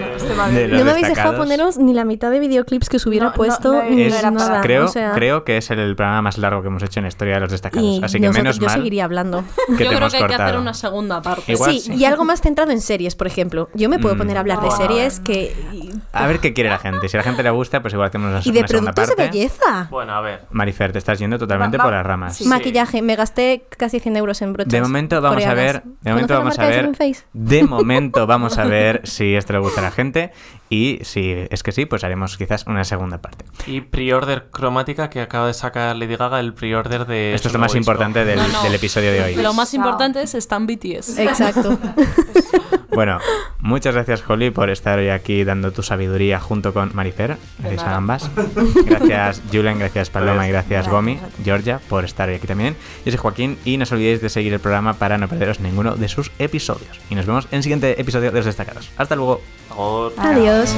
de los No me habéis dejado poneros ni la mitad de videoclips que os hubiera No, puesto no, ni Es- era para- nada. creo, o sea, creo que es el programa más largo que hemos hecho en la historia de los destacados. y Así que nosotros- menos yo mal seguiría hablando. que Yo te creo hemos que hay que hacer cortado. una segunda parte. Igual sí, sí. y algo más centrado en series, por ejemplo. Yo me puedo Mm. poner a hablar de series que A ver qué quiere la gente. Si a la gente le gusta, pues igual hacemos una, y de una segunda productos de parte. belleza. Bueno, a ver. Marifer, te estás yendo totalmente Va- va- por las ramas. sí. Maquillaje, me gasté casi 100 euros en brochas. De momento vamos a ver, coreanas. de momento ¿Conoce la vamos a de ver, de momento vamos a ver si esto le gusta a la gente y si es que sí, pues haremos quizás una segunda parte. Y pre-order cromática que acaba de sacar Lady Gaga, el pre-order de. Esto es lo más disco. importante del, No, no. del episodio de hoy. Lo más importante es están BTS. Exacto. Bueno, muchas gracias, Holly, por estar hoy aquí dando tu sabiduría junto con Marifer. Gracias a ambas. Gracias, Julen, gracias, Paloma, y gracias, Gracias Gomi. Georgia, por estar hoy aquí también. Yo soy Joaquín y no os olvidéis de seguir el programa para no perderos ninguno de sus episodios. Y nos vemos en el siguiente episodio de Los Destacados. Hasta luego. Adiós.